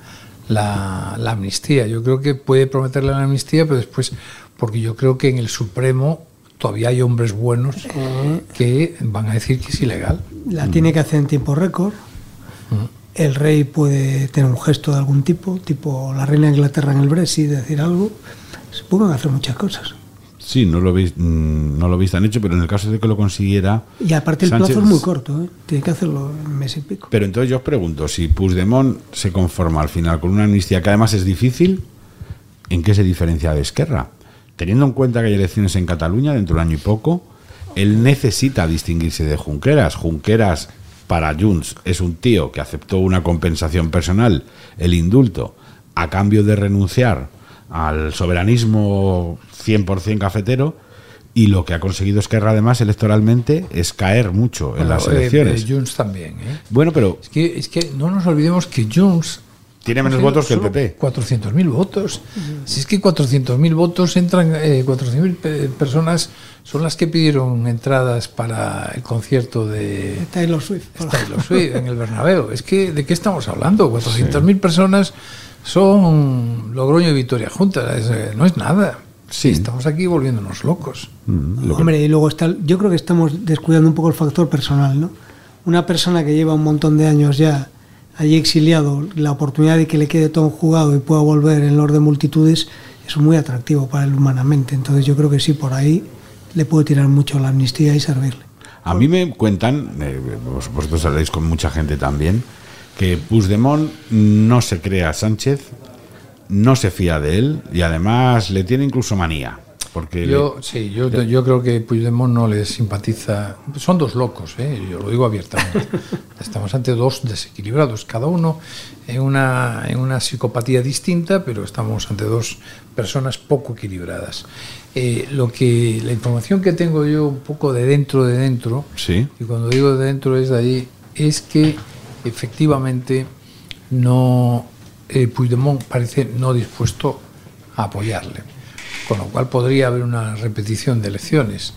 la, la amnistía. Yo creo que puede prometerle la amnistía, pero después, porque yo creo que en el Supremo todavía hay hombres buenos que van a decir que es ilegal. La tiene que hacer en tiempo récord. El rey puede tener un gesto de algún tipo, tipo la reina de Inglaterra en el Brexit, decir algo. Se pueden hacer muchas cosas. Sí, no lo veis, mm, no lo veis tan hecho, pero en el caso de que lo consiguiera. Y aparte el Sánchez- plazo es muy corto, ¿eh? tiene que hacerlo en mes y pico. Pero entonces yo os pregunto, si Puigdemont se conforma al final con una amnistía que además es difícil, ¿en qué se diferencia de Esquerra? Teniendo en cuenta que hay elecciones en Cataluña dentro de un año y poco, él necesita distinguirse de Junqueras. Junqueras, para Junts, es un tío que aceptó una compensación personal, el indulto, a cambio de renunciar al soberanismo 100% cafetero. Y lo que ha conseguido Esquerra, además, electoralmente, es caer mucho en Bueno, las eh, elecciones. eh, Junts también. ¿eh? Bueno, pero Es que, es que no nos olvidemos que Junts Tiene menos votos que el PP. 400.000 votos. Si es que 400.000 votos entran, eh, 400.000 pe- personas son las que pidieron entradas para el concierto de Taylor Swift. Taylor Swift en el Bernabéu. Es que, ¿de qué estamos hablando? 400.000 personas son Logroño y Vitoria juntas. Es, eh, no es nada. Sí. Estamos aquí volviéndonos locos. Mm, lo que- Hombre, y luego está, yo creo que estamos descuidando un poco el factor personal, ¿no? Una persona que lleva un montón de años ya allí exiliado, la oportunidad de que le quede todo jugado y pueda volver en los de multitudes es muy atractivo para él humanamente. Entonces yo creo que sí, por ahí le puede tirar mucho la amnistía y servirle. A mí me cuentan, eh, vos- vosotros habláis con mucha gente también, que Puigdemont no se cree a Sánchez, no se fía de él y además le tiene incluso manía. Porque Yo, le- sí, yo, yo creo que Puigdemont no le simpatiza. Son dos locos, ¿eh? yo lo digo abiertamente. Estamos ante dos desequilibrados, cada uno en una, en una psicopatía distinta, pero estamos ante dos personas poco equilibradas. Eh, lo que la información que tengo yo un poco de dentro de dentro, Sí. y cuando digo de dentro es de allí, es que efectivamente no eh, Puigdemont parece no dispuesto a apoyarle, con lo cual podría haber una repetición de elecciones.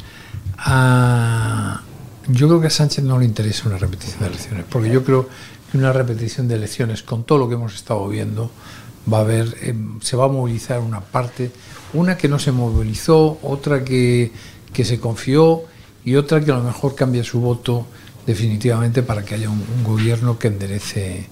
Yo creo que a Sánchez no le interesa una repetición de elecciones, porque yo creo que una repetición de elecciones, con todo lo que hemos estado viendo, va a haber, eh, se va a movilizar una parte, una que no se movilizó, otra que, que se confió y otra que a lo mejor cambia su voto definitivamente para que haya un gobierno que enderece,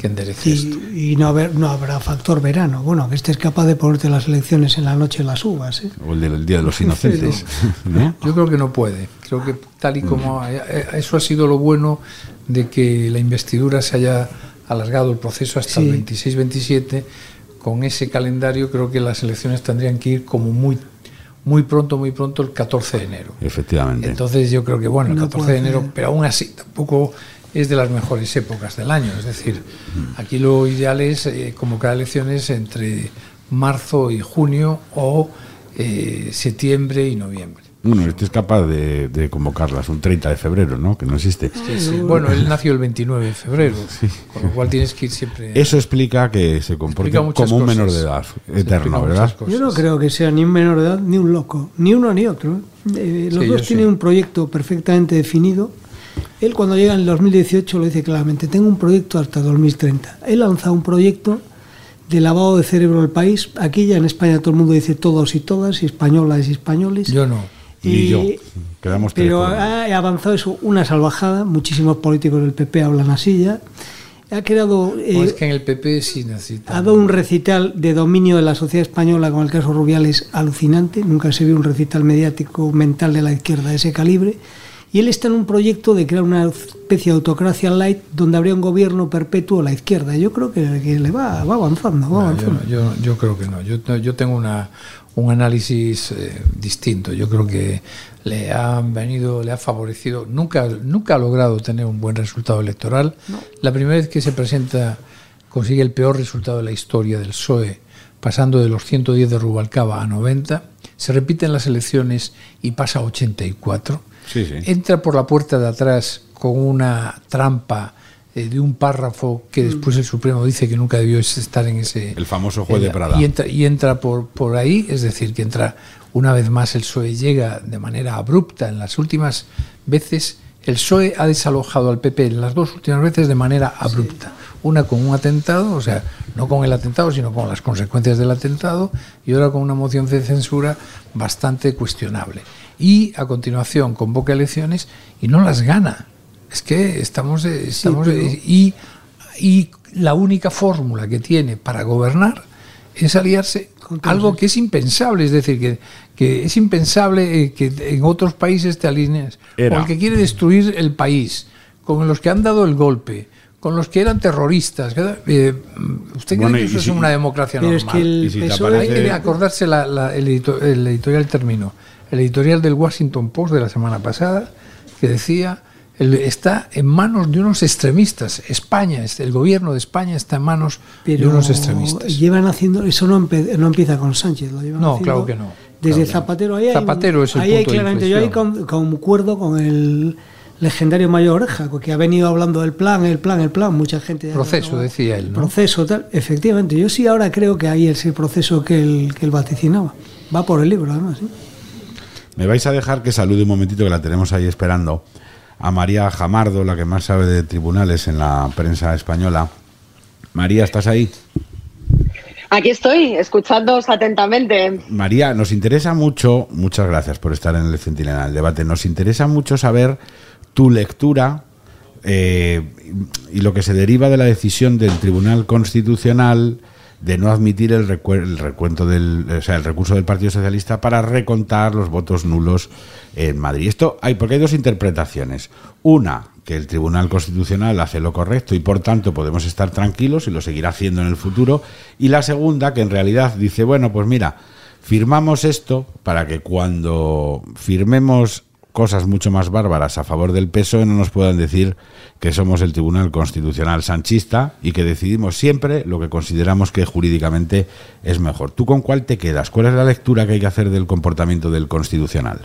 que enderece esto. Y, no, haber, no habrá factor verano. Bueno, que estés capaz de ponerte las elecciones en la noche las uvas. ¿eh? O el del Día de los Inocentes. ¿no? Yo creo que no puede. Creo que tal y como eh, eso ha sido lo bueno de que la investidura se haya alargado el proceso hasta el Sí. 26-27, con ese calendario creo que las elecciones tendrían que ir como muy muy pronto, muy pronto el 14 de enero. Efectivamente. Entonces yo creo que bueno, el No 14 de enero, pero aún así tampoco es de las mejores épocas del año. Es decir, aquí lo ideal es eh, convocar elecciones entre marzo y junio o eh, septiembre y noviembre. Bueno, este es capaz de, de convocarlas un 30 de febrero, ¿no? Que no existe. Sí, sí. Bueno, él nació el 29 de febrero, con lo cual tienes que ir siempre. Eso explica que se comporte como un cosas. menor de edad, eterno, ¿verdad? cosas. Yo no creo que sea ni un menor de edad ni un loco, ni uno ni otro. ¿eh? Los Sí, dos tienen sí. un proyecto perfectamente definido. Él cuando llega en el 2018 lo dice claramente, tengo un proyecto hasta 2030. Él lanza un proyecto de lavado de cerebro del país. Aquí ya en España todo el mundo dice todos y todas, y españolas y españoles. Yo no. Y- yo. Quedamos Pero ha avanzado eso, una salvajada. Muchísimos políticos del PP hablan así ya. Ha creado... eh, O es que en el PP sí necesita. ha dado un recital de dominio de la sociedad española con el caso Rubiales alucinante. Nunca se vio un recital mediático mental de la izquierda de ese calibre. Y él está en un proyecto de crear una especie de autocracia light donde habría un gobierno perpetuo a la izquierda. Yo creo que, que le va, va avanzando. Va No, avanzando. yo, yo- yo creo que no. Yo, yo tengo una, un análisis eh, distinto. Yo creo que le ha venido, le ha favorecido. Nunca, nunca ha logrado tener un buen resultado electoral. La primera vez que se presenta consigue el peor resultado de la historia del PSOE, pasando de los 110 de Rubalcaba a 90. Se repiten las elecciones y pasa a 84 Sí, sí. entra por la puerta de atrás con una trampa eh, de un párrafo que después el Supremo dice que nunca debió estar en ese... El famoso juez de Prada. Y entra, y entra por, por ahí, es decir, que entra una vez más el PSOE llega de manera abrupta. En las últimas veces el PSOE ha desalojado al PP, en las dos últimas veces de manera abrupta. Una con un atentado, o sea, no con el atentado, sino con las consecuencias del atentado, y otra con una moción de censura bastante cuestionable. Y a continuación convoca elecciones y no las gana. Es que estamos, estamos y, y la única fórmula que tiene para gobernar es aliarse algo que es impensable, es decir, que, que es impensable eh, que en otros países te alinees con el que quiere destruir el país, con los que han dado el golpe, con los que eran terroristas. Eh, ¿Usted cree que eso es una democracia normal? Hay que acordarse el, editorial terminó. El editorial del Washington Post de la semana pasada que decía está en manos de unos extremistas. España, el gobierno de España está en manos de unos extremistas. Llevan haciendo, eso no, empieza con Sánchez, lo llevan No, claro que no. Desde Zapatero ahí Zapatero es el ahí claramente, yo ahí concuerdo con el legendario Mayor Oreja, que ha venido hablando del plan, el plan, el plan, mucha gente... Proceso, decía él. Proceso, tal. Efectivamente, yo sí ahora creo que ahí es el proceso que él, que él vaticinaba. Va por el libro, además. Me vais a dejar que salude un momentito, que la tenemos ahí esperando a María Jamardo, la que más sabe de tribunales en la prensa española. María, ¿estás ahí? Aquí estoy, escuchándoos atentamente. María, nos interesa mucho, muchas gracias por estar en el Centinela del debate, nos interesa mucho saber tu lectura eh, y lo que se deriva de la decisión del Tribunal Constitucional de no admitir el, recuento del, o sea, el recurso del Partido Socialista para recontar los votos nulos en Madrid. Esto hay porque hay dos interpretaciones. Una, que el Tribunal Constitucional hace lo correcto y por tanto podemos estar tranquilos y lo seguirá haciendo en el futuro. Y la segunda, que en realidad dice, bueno, pues mira, firmamos esto para que cuando firmemos cosas mucho más bárbaras a favor del PSOE no nos puedan decir que somos el Tribunal Constitucional sanchista y que decidimos siempre lo que consideramos que jurídicamente es mejor. ¿Tú con cuál te quedas? ¿Cuál es la lectura que hay que hacer del comportamiento del Constitucional?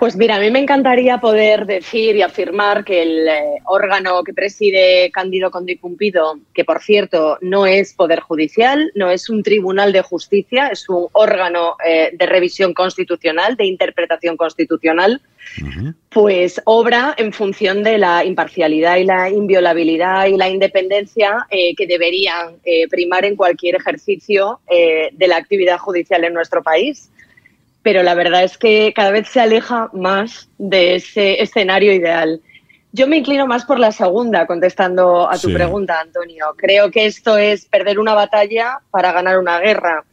Pues mira, a mí me encantaría poder decir y afirmar que el eh, órgano que preside Cándido Condicumpido, que por cierto no es Poder Judicial, no es un tribunal de justicia, es un órgano eh, de revisión constitucional, de interpretación constitucional, pues obra en función de la imparcialidad y la inviolabilidad y la independencia eh, que deberían primar en cualquier ejercicio de la actividad judicial en nuestro país pero la verdad es que cada vez se aleja más de ese escenario ideal. Yo me inclino más por la segunda, contestando a tu pregunta, Antonio. Creo que esto es perder una batalla para ganar una guerra.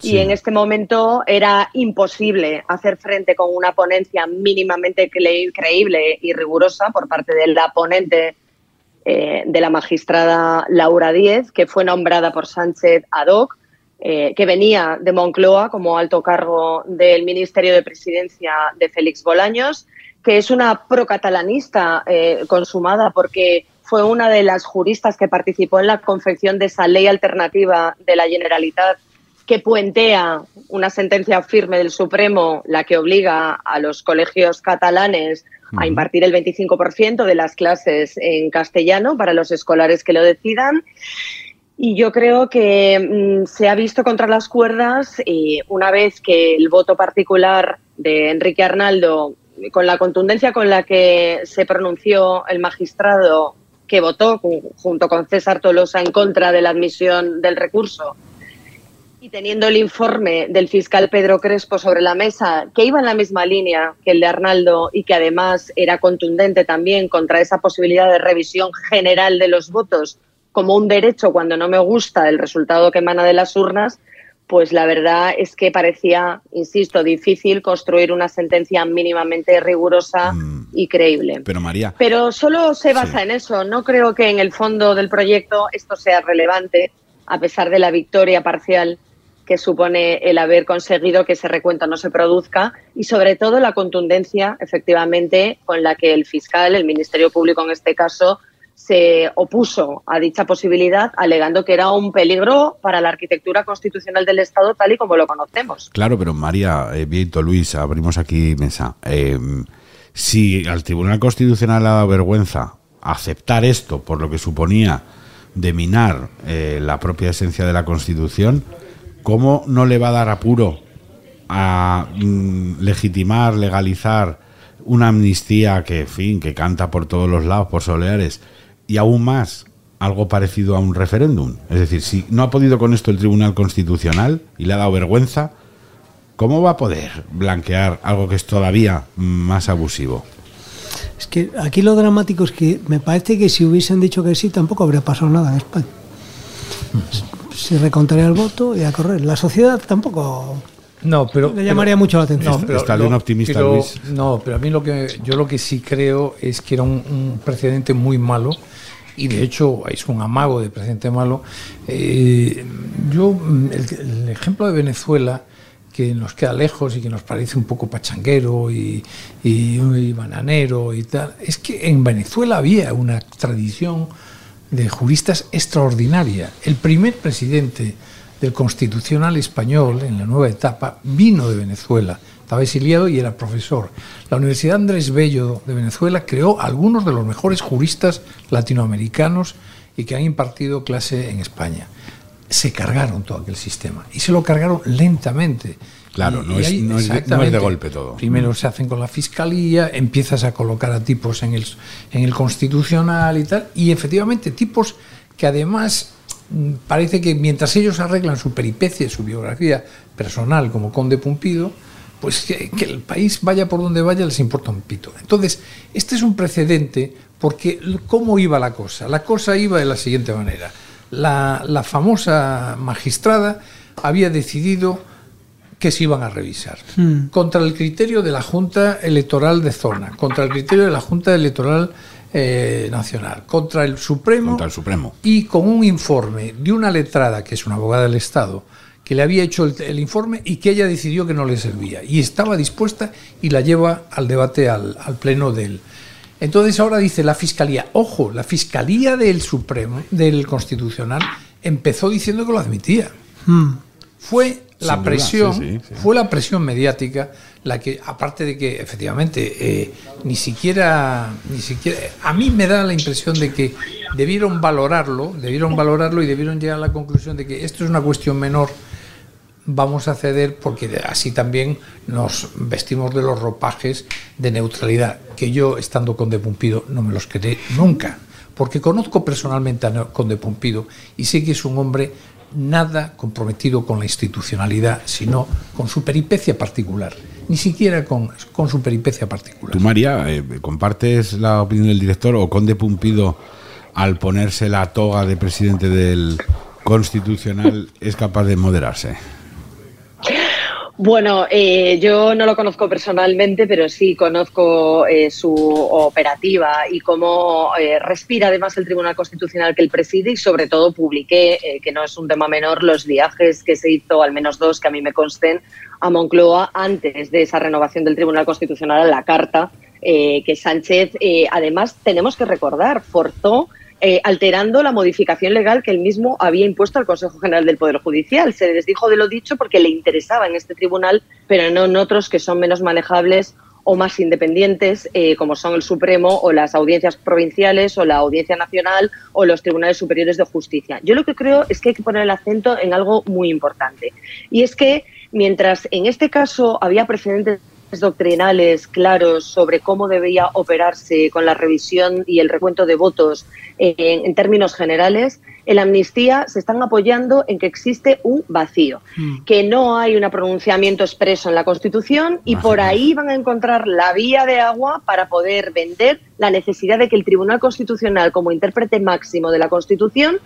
Y en este momento era imposible hacer frente con una ponencia mínimamente creíble y rigurosa por parte de la ponente eh, de la magistrada Laura Díez, que fue nombrada por Sánchez ad hoc eh, que venía de Moncloa como alto cargo del Ministerio de Presidencia de Félix Bolaños, que es una procatalanista eh, consumada porque fue una de las juristas que participó en la confección de esa ley alternativa de la Generalitat que puentea una sentencia firme del Supremo, la que obliga a los colegios catalanes a impartir el 25% de las clases en castellano para los escolares que lo decidan. Y yo creo que mm, se ha visto contra las cuerdas y una vez que el voto particular de Enrique Arnaldo, con la contundencia con la que se pronunció el magistrado que votó junto con César Tolosa en contra de la admisión del recurso, y teniendo el informe del fiscal Pedro Crespo sobre la mesa, que iba en la misma línea que el de Arnaldo y que además era contundente también contra esa posibilidad de revisión general de los votos como un derecho cuando no me gusta el resultado que emana de las urnas, pues la verdad es que parecía, insisto, difícil construir una sentencia mínimamente rigurosa mm. y creíble. Pero María. Pero solo se basa en eso. No creo que en el fondo del proyecto esto sea relevante, a pesar de la victoria parcial que supone el haber conseguido que ese recuento no se produzca y sobre todo la contundencia, efectivamente, con la que el fiscal, el Ministerio Público en este caso, se opuso a dicha posibilidad, alegando que era un peligro para la arquitectura constitucional del Estado tal y como lo conocemos. Claro, pero María, eh, Luis, abrimos aquí mesa. Eh, si al Tribunal Constitucional le ha dado vergüenza aceptar esto por lo que suponía de minar eh, la propia esencia de la Constitución, ¿cómo no le va a dar apuro a mm, legitimar, legalizar una amnistía que, en fin, que canta por todos los lados, por soleares, y aún más algo parecido a un referéndum? Es decir, si no ha podido con esto el Tribunal Constitucional y le ha dado vergüenza, ¿cómo va a poder blanquear algo que es todavía más abusivo? Es que aquí lo dramático es que me parece que si hubiesen dicho que sí, tampoco habría pasado nada en España. Se recontaría el voto y a correr. La sociedad tampoco no, pero le llamaría mucho la atención. No, pero, Está optimista, pero- Luis. No, pero a mí lo que yo lo que sí creo es que era un, un precedente muy malo y de hecho es un amago de precedente malo. Eh, yo mm, el, el ejemplo de Venezuela que nos queda lejos y que nos parece un poco pachanguero y, y- y bananero y tal, es que en Venezuela había una tradición de juristas extraordinaria. El primer presidente del Constitucional español en la nueva etapa vino de Venezuela. Estaba exiliado y era profesor. La Universidad Andrés Bello de Venezuela creó algunos de los mejores juristas latinoamericanos y que han impartido clase en España. Se cargaron todo aquel sistema y se lo cargaron lentamente. Claro, Y- no y es- no es de- no es de golpe todo. Primero se hacen con la fiscalía, empiezas a colocar a tipos en el, en el constitucional y tal, y efectivamente tipos que además mm, parece que mientras ellos arreglan su peripecia, su biografía personal como conde Pumpido, pues que, que el país vaya por donde vaya les importa un pito. Entonces, este es un precedente porque ¿cómo iba la cosa? La cosa iba de la siguiente manera. La, la famosa magistrada había decidido que se iban a revisar Hmm. contra el criterio de la Junta Electoral de Zona, contra el criterio de la Junta Electoral eh, Nacional, contra el Supremo, Contra el Supremo. y con un informe de una letrada, que es una abogada del Estado, que le había hecho el, el informe y que ella decidió que no le servía. Y estaba dispuesta y la lleva al debate al, al pleno del... Entonces ahora dice la Fiscalía, ojo, la Fiscalía del Supremo, del Constitucional, empezó diciendo que lo admitía Hmm. fue la duda, presión, sí, sí, sí. fue la presión mediática la que, aparte de que efectivamente eh, ni siquiera, ni siquiera, a mí me da la impresión de que debieron valorarlo, debieron valorarlo y debieron llegar a la conclusión de que esto es una cuestión menor, vamos a ceder porque así también nos vestimos de los ropajes de neutralidad, que yo estando con De Pumpido no me los quedé nunca, porque conozco personalmente a Conde Pumpido y sé que es un hombre nada comprometido con la institucionalidad, sino con su peripecia particular, ni siquiera con, con su peripecia particular. ¿Tú, María, eh, compartes la opinión del director o Conde Pumpido, al ponerse la toga de presidente del Constitucional, es capaz de moderarse? Bueno, eh, yo no lo conozco personalmente, pero sí conozco eh, su operativa y cómo eh, respira además el Tribunal Constitucional que él preside y sobre todo publiqué, que no es un tema menor, los viajes que se hizo, al menos dos que a mí me consten, a Moncloa antes de esa renovación del Tribunal Constitucional a la carta que Sánchez, además tenemos que recordar, forzó eh, alterando la modificación legal que él mismo había impuesto al Consejo General del Poder Judicial. Se les dijo de lo dicho porque le interesaba en este tribunal, pero no en otros que son menos manejables o más independientes, eh, como son el Supremo o las audiencias provinciales o la Audiencia Nacional o los Tribunales Superiores de Justicia. Yo lo que creo es que hay que poner el acento en algo muy importante. Y es que mientras en este caso había precedentes doctrinales claros sobre cómo debía operarse con la revisión y el recuento de votos en, en términos generales, en la amnistía se están apoyando en que existe un vacío, que no hay un pronunciamiento expreso en la Constitución y por ahí van a encontrar la vía de agua para poder vender la necesidad de que el Tribunal Constitucional, como intérprete máximo de la Constitución,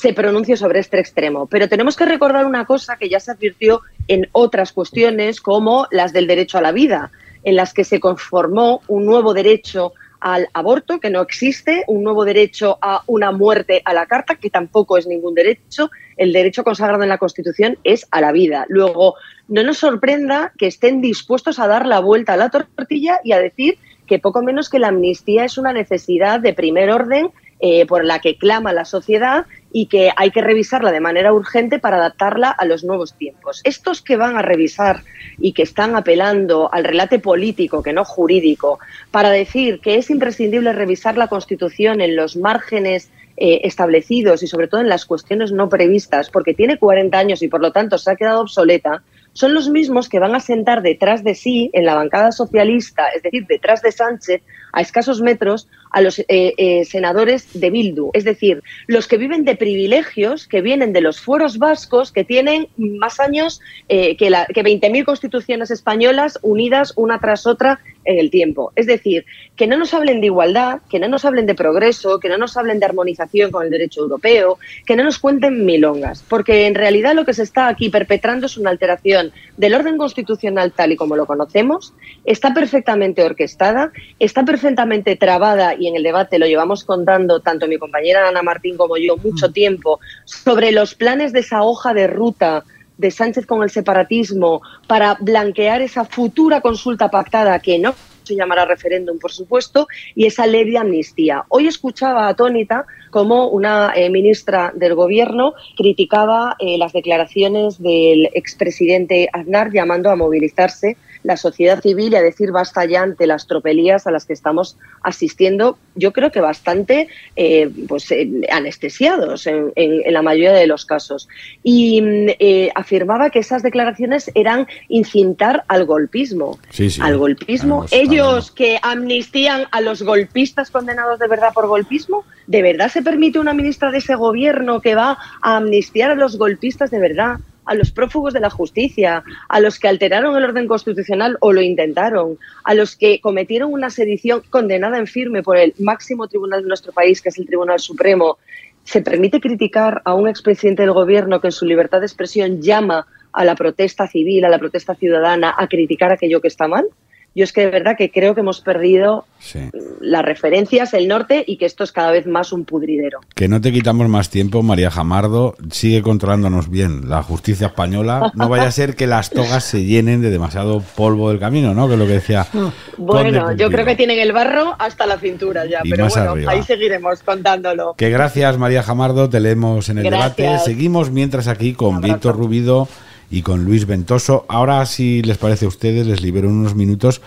se pronuncie sobre este extremo. Pero tenemos que recordar una cosa que ya se advirtió en otras cuestiones, como las del derecho a la vida, en las que se conformó un nuevo derecho al aborto, que no existe, un nuevo derecho a una muerte a la carta, que tampoco es ningún derecho. El derecho consagrado en la Constitución es a la vida. Luego, no nos sorprenda que estén dispuestos a dar la vuelta a la tortilla y a decir que poco menos que la amnistía es una necesidad de primer orden eh, por la que clama la sociedad y que hay que revisarla de manera urgente para adaptarla a los nuevos tiempos. Estos que van a revisar y que están apelando al relate político, que no jurídico, para decir que es imprescindible revisar la Constitución en los márgenes eh, establecidos y sobre todo en las cuestiones no previstas, porque tiene 40 años y por lo tanto se ha quedado obsoleta, son los mismos que van a sentar detrás de sí, en la bancada socialista, es decir, detrás de Sánchez, a escasos metros, a los eh, eh, senadores de Bildu. Es decir, los que viven de privilegios, que vienen de los fueros vascos, que tienen más años eh, que, que 20.000 constituciones españolas unidas una tras otra en el tiempo. Es decir, que no nos hablen de igualdad, que no nos hablen de progreso, que no nos hablen de armonización con el derecho europeo, que no nos cuenten milongas, porque en realidad lo que se está aquí perpetrando es una alteración del orden constitucional tal y como lo conocemos, está perfectamente orquestada, está perfectamente trabada y en el debate lo llevamos contando tanto mi compañera Ana Martín como yo mucho tiempo sobre los planes de esa hoja de ruta de Sánchez con el separatismo para blanquear esa futura consulta pactada que no se llamará referéndum, por supuesto, y esa ley de amnistía. Hoy escuchaba atónita como una eh, ministra del Gobierno criticaba eh, las declaraciones del expresidente Aznar llamando a movilizarse la sociedad civil y a decir basta ya ante las tropelías a las que estamos asistiendo, yo creo que bastante eh, pues, eh, anestesiados en, en, en, la mayoría de los casos. Y eh, afirmaba que esas declaraciones eran incitar al golpismo. Sí, sí. Al golpismo. Ellos que amnistían a los golpistas condenados de verdad por golpismo, ¿de verdad se permite una ministra de ese gobierno que va a amnistiar a los golpistas de verdad? A los prófugos de la justicia, a los que alteraron el orden constitucional o lo intentaron, a los que cometieron una sedición condenada en firme por el máximo tribunal de nuestro país, que es el Tribunal Supremo. ¿Se permite criticar a un expresidente del gobierno que en su libertad de expresión llama a la protesta civil, a la protesta ciudadana, a criticar aquello que está mal? Yo es que de verdad que creo que hemos perdido sí. las referencias, el norte y que esto es cada vez más un pudridero. Que no te quitamos más tiempo, María Jamardo, sigue controlándonos bien la justicia española. No vaya a ser que las togas se llenen de demasiado polvo del camino, ¿no? Que es lo que decía. Bueno, yo creo que tienen el barro hasta la cintura ya, y pero bueno, arriba. ahí seguiremos contándolo. Que gracias, María Jamardo, te leemos en el gracias. debate. Seguimos mientras aquí con Víctor Rubido y con Luis Ventoso. Ahora, si les parece a ustedes, les libero unos minutos,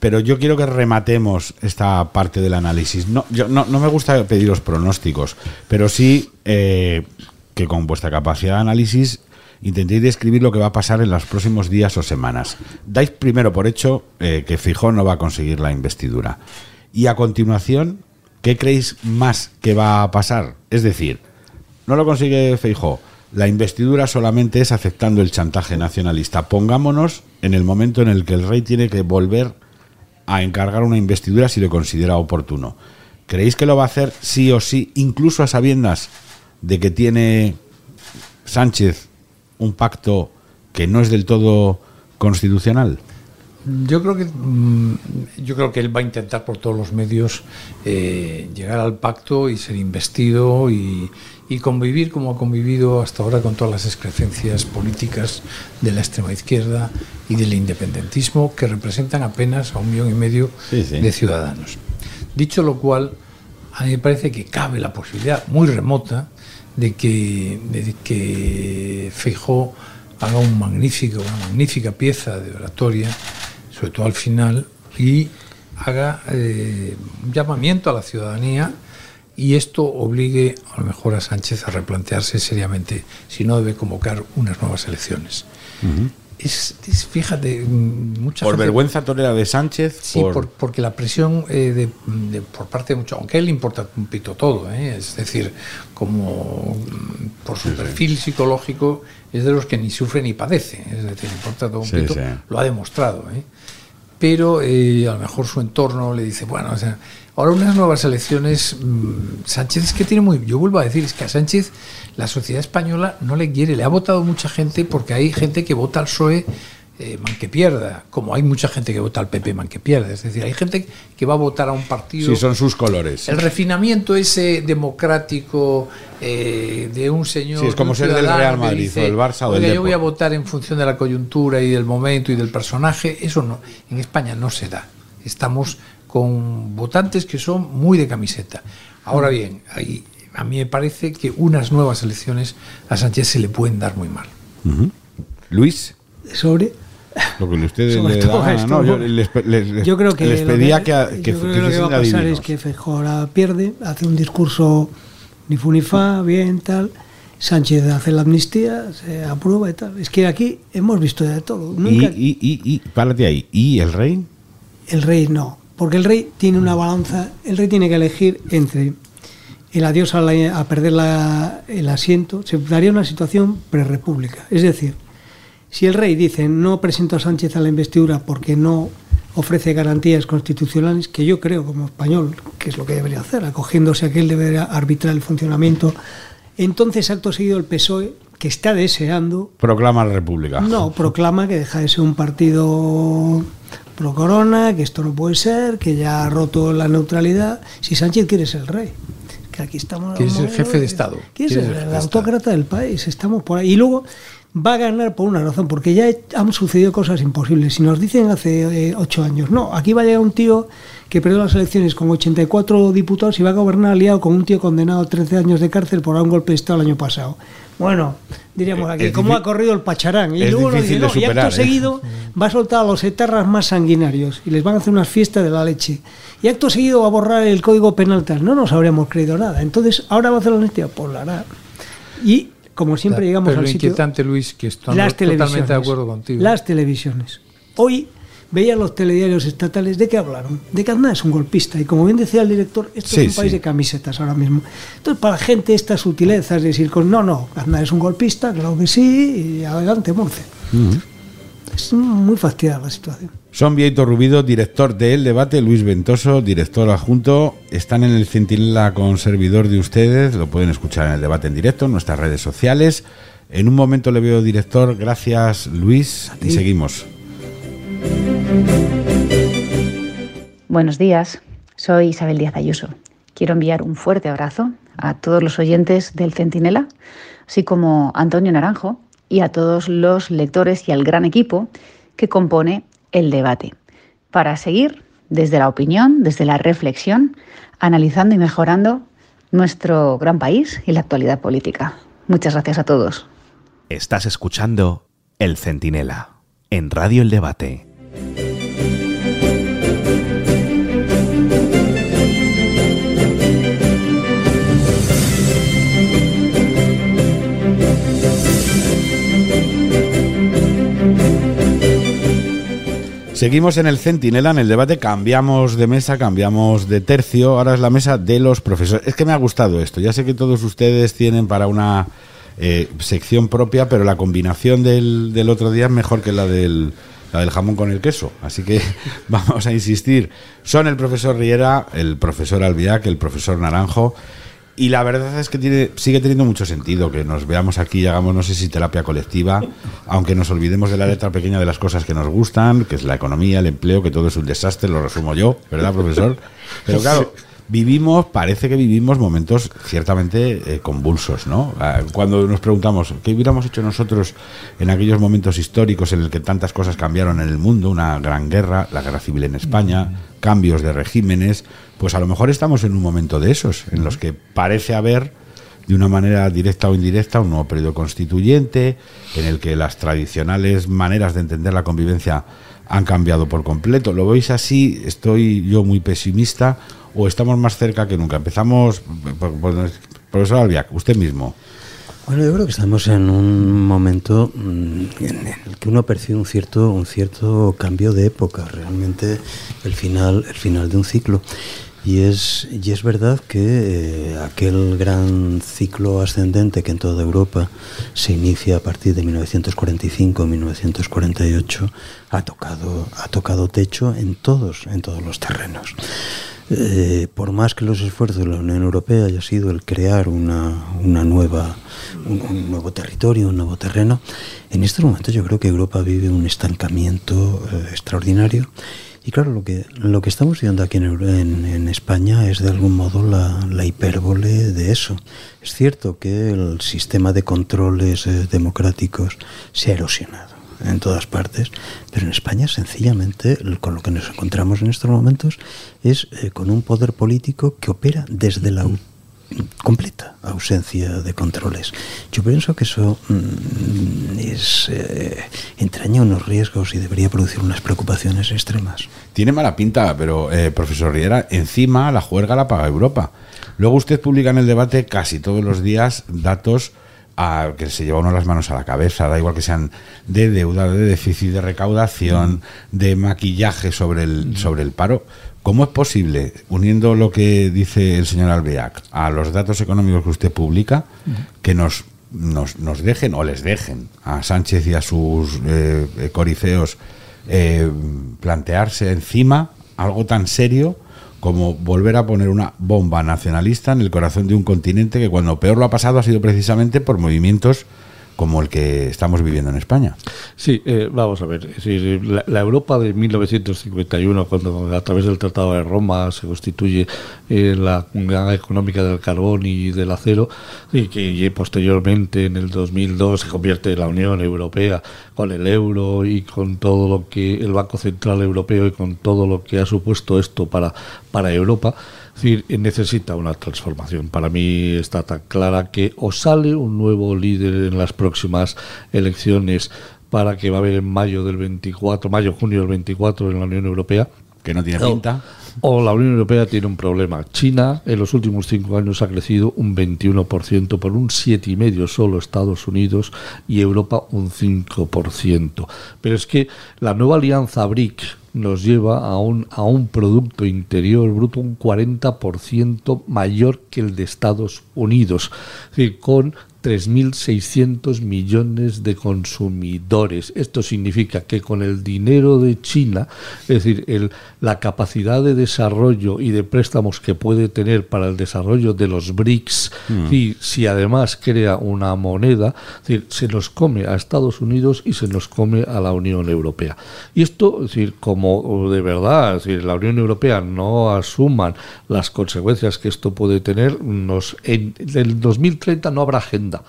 pero yo quiero que rematemos esta parte del análisis. No, yo, no, me gusta pediros pronósticos, pero sí eh, que con vuestra capacidad de análisis intentéis describir lo que va a pasar en los próximos días o semanas. Dais primero por hecho eh, que Fijón no va a conseguir la investidura. Y a continuación, ¿qué creéis más que va a pasar? Es decir, no lo consigue Feijó la investidura solamente es aceptando el chantaje nacionalista. Pongámonos en el momento en el que el rey tiene que volver a encargar una investidura si lo considera oportuno. ¿Creéis que lo va a hacer sí o sí, incluso a sabiendas de que tiene Sánchez un pacto que no es del todo constitucional? Yo creo que yo creo que él va a intentar por todos los medios eh, llegar al pacto y ser investido y, y convivir como ha convivido hasta ahora con todas las excrecencias políticas de la extrema izquierda y del independentismo que representan apenas a un millón y medio sí, sí. de ciudadanos. Dicho lo cual, a mí me parece que cabe la posibilidad muy remota de que, de que Feijó haga un magnífico, una magnífica pieza de oratoria, sobre todo al final, y haga eh, un llamamiento a la ciudadanía y esto obligue a lo mejor a Sánchez a replantearse seriamente si no debe convocar unas nuevas elecciones. Uh -huh. es, es, fíjate, mucha por gente, vergüenza torera de Sánchez. Sí, por... Por, porque la presión eh, de, de, por parte de muchos, aunque a él le importa un pito todo, ¿eh? es decir, como por su sí, perfil sí. psicológico es de los que ni sufre ni padece, es decir, le importa todo un pito, lo ha demostrado. ¿eh? Pero a lo mejor su entorno le dice, bueno, o sea, Ahora unas nuevas elecciones, mmm, Sánchez es que tiene muy... Yo vuelvo a decir, es que a Sánchez la sociedad española no le quiere, le ha votado mucha gente porque hay gente que vota al PSOE eh, man que pierda, como hay mucha gente que vota al PP man que pierda, es decir, hay gente que va a votar a un partido... Sí, son sus colores. El refinamiento ese democrático eh, de un señor... Sí, es como ser del Real Madrid dice, o del Barça o del Yo Depor. voy a votar en función de la coyuntura y del momento y del personaje, eso no, en España no se da. Estamos con votantes que son muy de camiseta. Ahora bien, ahí, a mí me parece que unas nuevas elecciones a Sánchez se le pueden dar muy mal. Uh -huh. Luis. Sobre. Lo que ustedes le da, no, yo, les, les, yo, creo que les pedía que, que, yo creo que, lo que va a pasar es que Feijóo ahora pierde, hace un discurso Ni fu ni fa, bien, tal. Sánchez hace la amnistía, se aprueba y tal. Es que aquí hemos visto de todo. Nunca... Y, y, y, y, párate ahí. ¿Y el rey? El rey no, porque el rey tiene una balanza, el rey tiene que elegir entre el adiós a, la- a perder la- el asiento, se daría una situación prerrepública. Es decir, si el rey dice no presento a Sánchez a la investidura porque no ofrece garantías constitucionales, que yo creo como español que es lo que debería hacer, acogiéndose a que él debería arbitrar el funcionamiento, entonces acto seguido el PSOE, que está deseando, Proclama la república. no, proclama que deja de ser un partido pro corona, que esto no puede ser, que ya ha roto la neutralidad. Si Sánchez quiere ser el rey, que aquí estamos. Quiere ser jefe de Estado. Ser ser el autócrata del país, estamos por ahí. Y luego va a ganar por una razón, porque ya han sucedido cosas imposibles. Si nos dicen hace eh, ocho años, no, aquí va a llegar un tío que perdió las elecciones con 84 diputados y va a gobernar aliado con un tío condenado a 13 años de cárcel por un golpe de Estado el año pasado. Bueno, diríamos aquí, Es ¿cómo ha corrido el pacharán? Y luego dice, y acto ¿eh? seguido va a soltar a los etarras más sanguinarios y les van a hacer unas fiestas de la leche. Y acto seguido va a borrar el código penal tal. No nos habríamos creído nada. Entonces, ahora va a hacer la amnistía. Pues la hará. Y como siempre Claro, llegamos pero al lo sitio... inquietante, Luis, que estoy las totalmente de acuerdo contigo. Las televisiones. Hoy veían los telediarios estatales de qué hablaron. De que Aznar es un golpista. Y como bien decía el director, esto Sí, es un país de camisetas ahora mismo. Entonces, para la gente, estas sutilezas de decir, no, no, Aznar es un golpista, claro que sí, y adelante, Monce. Es muy fastidiada la situación. Son Vieito Rubido, director de El Debate, Luis Ventoso, director adjunto. Están en el Centinela con servidor de ustedes, lo pueden escuchar en el debate en directo, en nuestras redes sociales. En un momento le veo director, gracias Luis, y seguimos. Buenos días, soy Isabel Díaz Ayuso. Quiero enviar un fuerte abrazo a todos los oyentes del Centinela, así como a Antonio Naranjo y a todos los lectores y al gran equipo que compone el debate, para seguir desde la opinión, desde la reflexión, analizando y mejorando nuestro gran país y la actualidad política. Muchas gracias a todos. Estás escuchando El Centinela en Radio El Debate. Seguimos en el Centinela, en el debate, cambiamos de mesa, cambiamos de tercio, ahora es la mesa de los profesores. Es que me ha gustado esto, ya sé que todos ustedes tienen para una eh, sección propia, pero la combinación del, del otro día es mejor que la del, la del jamón con el queso, así que vamos a insistir. Son el profesor Riera, el profesor Albiac, el profesor Naranjo. Y la verdad es que tiene, sigue teniendo mucho sentido que nos veamos aquí y hagamos, no sé si terapia colectiva, aunque nos olvidemos de la letra pequeña de las cosas que nos gustan, que es la economía, el empleo, que todo es un desastre, lo resumo yo, ¿verdad, profesor? Pero claro, vivimos, parece que vivimos momentos ciertamente eh, convulsos, ¿no? Ah, Cuando nos preguntamos, ¿qué hubiéramos hecho nosotros en aquellos momentos históricos en el que tantas cosas cambiaron en el mundo? Una gran guerra, la guerra civil en España, cambios de regímenes, pues a lo mejor estamos en un momento de esos, en los que parece haber de una manera directa o indirecta un nuevo periodo constituyente, en el que las tradicionales maneras de entender la convivencia han cambiado por completo. ¿Lo veis así? ¿Estoy yo muy pesimista o estamos más cerca que nunca? Empezamos, por- profesor Albiac, usted mismo. Bueno, yo creo que estamos en un momento mm, en el que uno percibe un cierto, un cierto cambio de época, realmente el final, el final de un ciclo. Y es, y es verdad que eh, aquel gran ciclo ascendente que en toda Europa se inicia a partir de 1945-1948 ha tocado, ha tocado techo en todos, en todos los terrenos. Eh, por más que los esfuerzos de la Unión Europea haya sido el crear una, una nueva, un, nuevo territorio, un nuevo terreno, en estos momentos yo creo que Europa vive un estancamiento eh, extraordinario. Y claro, lo que, lo que estamos viendo aquí en, España es de algún modo la, la hipérbole de eso. Es cierto que el sistema de controles eh, democráticos se ha erosionado en todas partes, pero en España sencillamente con lo que nos encontramos en estos momentos es eh, con un poder político que opera desde la completa ausencia de controles. Yo pienso que eso mm, es eh, entraña unos riesgos y debería producir unas preocupaciones extremas. Tiene mala pinta, pero eh, profesor Riera, encima la juerga la paga Europa. Luego usted publica en el debate casi todos los días datos a, que se lleva uno las manos a la cabeza, da igual que sean de deuda, de déficit, de recaudación, de maquillaje sobre el, sobre el paro. ¿Cómo es posible, uniendo lo que dice el señor Albeac a los datos económicos que usted publica, que nos, nos, nos dejen o les dejen a Sánchez y a sus eh, corifeos eh, plantearse encima algo tan serio como volver a poner una bomba nacionalista en el corazón de un continente que cuando peor lo ha pasado ha sido precisamente por movimientos como el que estamos viviendo en España. Sí, eh, vamos a ver. Decir, la, la Europa de 1951, cuando a través del Tratado de Roma se constituye eh, la Comunidad Económica del Carbón y del Acero, y que posteriormente en el 2002 se convierte en la Unión Europea con el euro y con todo lo que el Banco Central Europeo y con todo lo que ha supuesto esto para, para Europa. Es decir, necesita una transformación. Para mí está tan clara que o sale un nuevo líder en las próximas elecciones para que va a haber en mayo del 24, mayo, junio del 24 en la Unión Europea. Que no tiene O- pinta. O la Unión Europea tiene un problema. China en los últimos cinco años ha crecido un 21%, por un 7,5% solo Estados Unidos y Europa un 5%. Pero es que la nueva alianza BRIC nos lleva a un, a un Producto Interior Bruto un 40% mayor que el de Estados Unidos, es decir, con 3.600 millones de consumidores. Esto significa que con el dinero de China, es decir, el, la capacidad de desarrollo y de préstamos que puede tener para el desarrollo de los BRICS, Mm. y si además crea una moneda, es decir, se nos come a Estados Unidos y se nos come a la Unión Europea. Y esto, es decir, como de verdad, decir, la Unión Europea no asuman las consecuencias que esto puede tener, nos, en el 2030 no habrá agenda.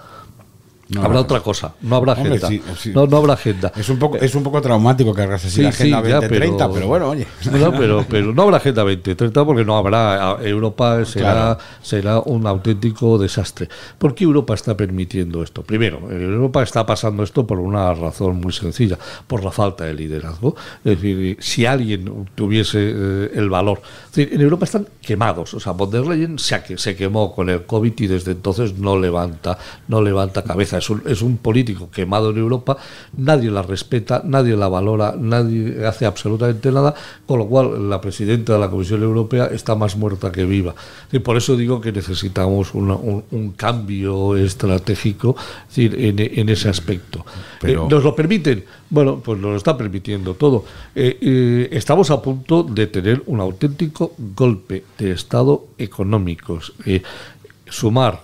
No habrá habrá otra cosa, no habrá Hombre, agenda. sí, sí. No, no habrá agenda. Es un poco, es un poco traumático que hagas así Sí, la agenda sí, ya, 2030, pero, bueno, oye. No, pero, pero no habrá agenda 2030 porque no habrá. Europa será, Claro. será un auténtico desastre. ¿Por qué Europa está permitiendo esto? Primero, Europa está pasando esto por una razón muy sencilla, por la falta de liderazgo. Es decir, si alguien tuviese eh, el valor. Es decir, en Europa están quemados. O sea, von der Leyen se, se quemó con el COVID y desde entonces no levanta, no levanta cabeza. Es un, es un político quemado en Europa, nadie la respeta, nadie la valora, nadie hace absolutamente nada, con lo cual la presidenta de la Comisión Europea está más muerta que viva. Y por eso digo que necesitamos una- un, un cambio estratégico es decir, en, en ese aspecto. Pero- Eh, ¿Nos lo permiten? Bueno, pues nos lo está permitiendo todo. Eh, eh, estamos a punto de tener un auténtico golpe de Estado económicos. Sumar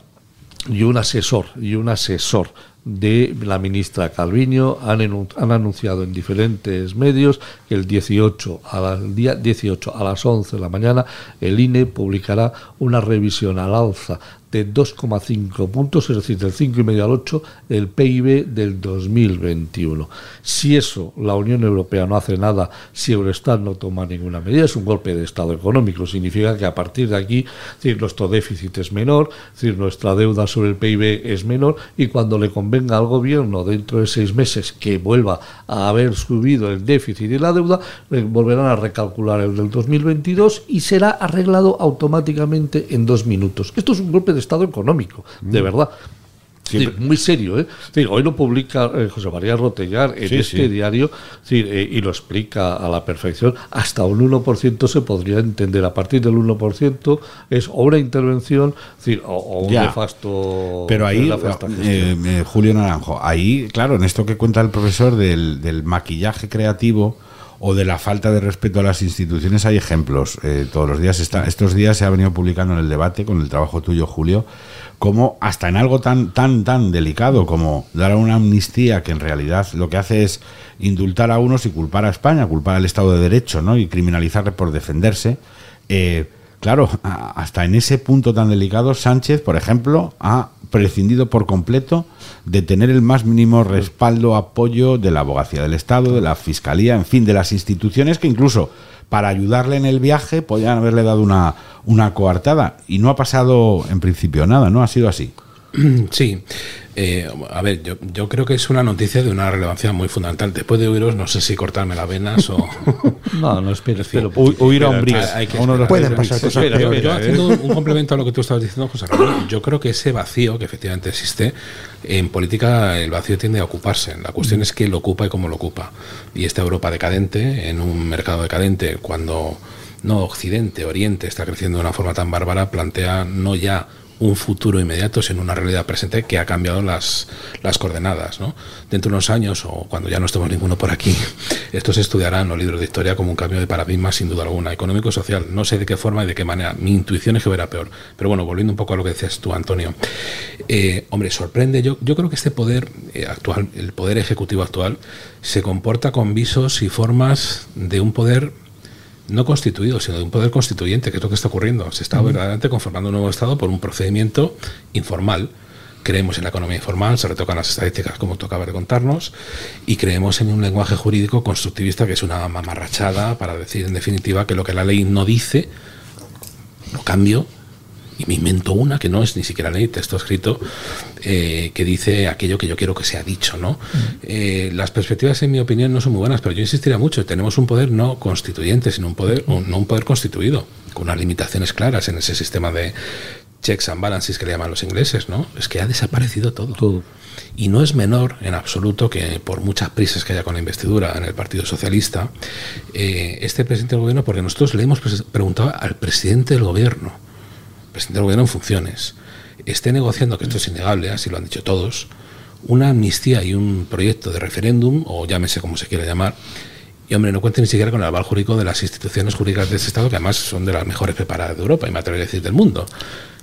y un asesor y un asesor de la ministra Calviño. Han, han anunciado en diferentes medios que el 18 a día 18 a las 11 de la mañana el INE publicará una revisión al alza de 2,5 puntos, es decir, del 5,5 al 8 del PIB del 2021. Si eso la Unión Europea no hace nada, si Eurostat no toma ninguna medida, es un golpe de Estado económico. Significa que a partir de aquí decir, nuestro déficit es menor, decir, nuestra deuda sobre el PIB es menor y cuando le convenga al gobierno dentro de seis meses que vuelva a haber subido el déficit y la deuda, volverán a recalcular el del 2022 y será arreglado automáticamente en dos minutos. Esto es un golpe de Estado económico, de Mm. verdad. Decir, muy serio, ¿eh? Decir, hoy lo publica eh, José María Rotellar en Sí, este sí. diario decir, eh, y lo explica a la perfección. Hasta un 1% se podría entender. A partir del 1% es o una intervención o, o un Ya. nefasto. Pero ahí, eh, Julio Naranjo, ahí, claro, en esto que cuenta el profesor del, del maquillaje creativo o de la falta de respeto a las instituciones, hay ejemplos. eh, todos los días, está, estos días se ha venido publicando en el debate, con el trabajo tuyo, Julio, como hasta en algo tan, tan, tan delicado como dar una amnistía que en realidad lo que hace es indultar a unos y culpar a España, culpar al Estado de Derecho, ¿no? Y criminalizarle por defenderse. Eh, Claro, hasta en ese punto tan delicado, Sánchez, por ejemplo, ha prescindido por completo de tener el más mínimo respaldo, apoyo de la abogacía del Estado, de la Fiscalía, en fin, de las instituciones que incluso para ayudarle en el viaje podían haberle dado una, una coartada. Y no ha pasado en principio nada, ¿no? Ha sido así. Sí, eh, a ver, yo, yo, creo que es una noticia de una relevancia muy fundamental. Después de oíros, no sé si cortarme las venas o. no, no esperes. pero huir a un Pueden pasar cosas peores. Yo, haciendo un, complemento a lo que tú estabas diciendo, José Ramón, yo creo que ese vacío que efectivamente existe, en política el vacío tiende a ocuparse. La cuestión es quién lo ocupa y cómo lo ocupa. Y esta Europa decadente, en un mercado decadente, cuando no Occidente, Oriente está creciendo de una forma tan bárbara, plantea no ya un futuro inmediato, sino una realidad presente que ha cambiado las, las coordenadas. ¿no? Dentro de unos años, o cuando ya no estemos ninguno por aquí, esto se estudiará los libros de historia como un cambio de paradigma, sin duda alguna, económico y social. No sé de qué forma y de qué manera. Mi intuición es que verá peor. Pero bueno, volviendo un poco a lo que decías tú, Antonio. Eh, hombre, sorprende. Yo, yo creo que este poder eh, actual, el poder ejecutivo actual, se comporta con visos y formas de un poder no constituido, sino de un poder constituyente, que es lo que está ocurriendo. Se está verdaderamente conformando un nuevo Estado por un procedimiento informal. Creemos en la economía informal, se retocan las estadísticas como tú acabas de contarnos, y creemos en un lenguaje jurídico constructivista que es una mamarrachada para decir, en definitiva, que lo que la ley no dice, lo cambio y me invento una que no es ni siquiera ley, texto escrito, eh, que dice aquello que yo quiero que sea dicho. ¿no? Eh, las perspectivas, en mi opinión, no son muy buenas, pero yo insistiría mucho, tenemos un poder no constituyente, sino un poder, no un poder constituido, con unas limitaciones claras en ese sistema de checks and balances que le llaman los ingleses, ¿no? Es que ha desaparecido todo. todo. Y no es menor en absoluto que por muchas prisas que haya con la investidura en el Partido Socialista, eh, este presidente del gobierno, porque nosotros le hemos preguntado al presidente del gobierno, presidente del gobierno en funciones, esté negociando, que esto es innegable, así lo han dicho todos, una amnistía y un proyecto de referéndum, o llámese como se quiera llamar, y hombre, no cuente ni siquiera con el aval jurídico de las instituciones jurídicas de ese Estado, que además son de las mejores preparadas de Europa, y me atrevo a decir del mundo.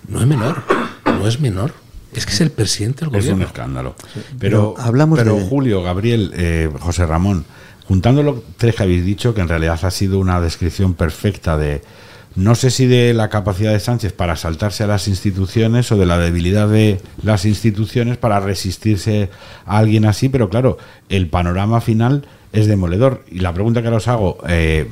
No es menor, no es menor. Es que es el presidente del gobierno. Es un escándalo. Pero, hablamos pero Julio, Gabriel, eh, José Ramón, juntando lo tres que habéis dicho, que en realidad ha sido una descripción perfecta de, no sé si de la capacidad de Sánchez para saltarse a las instituciones o de la debilidad de las instituciones para resistirse a alguien así, pero claro, el panorama final es demoledor. Y la pregunta que os hago, eh,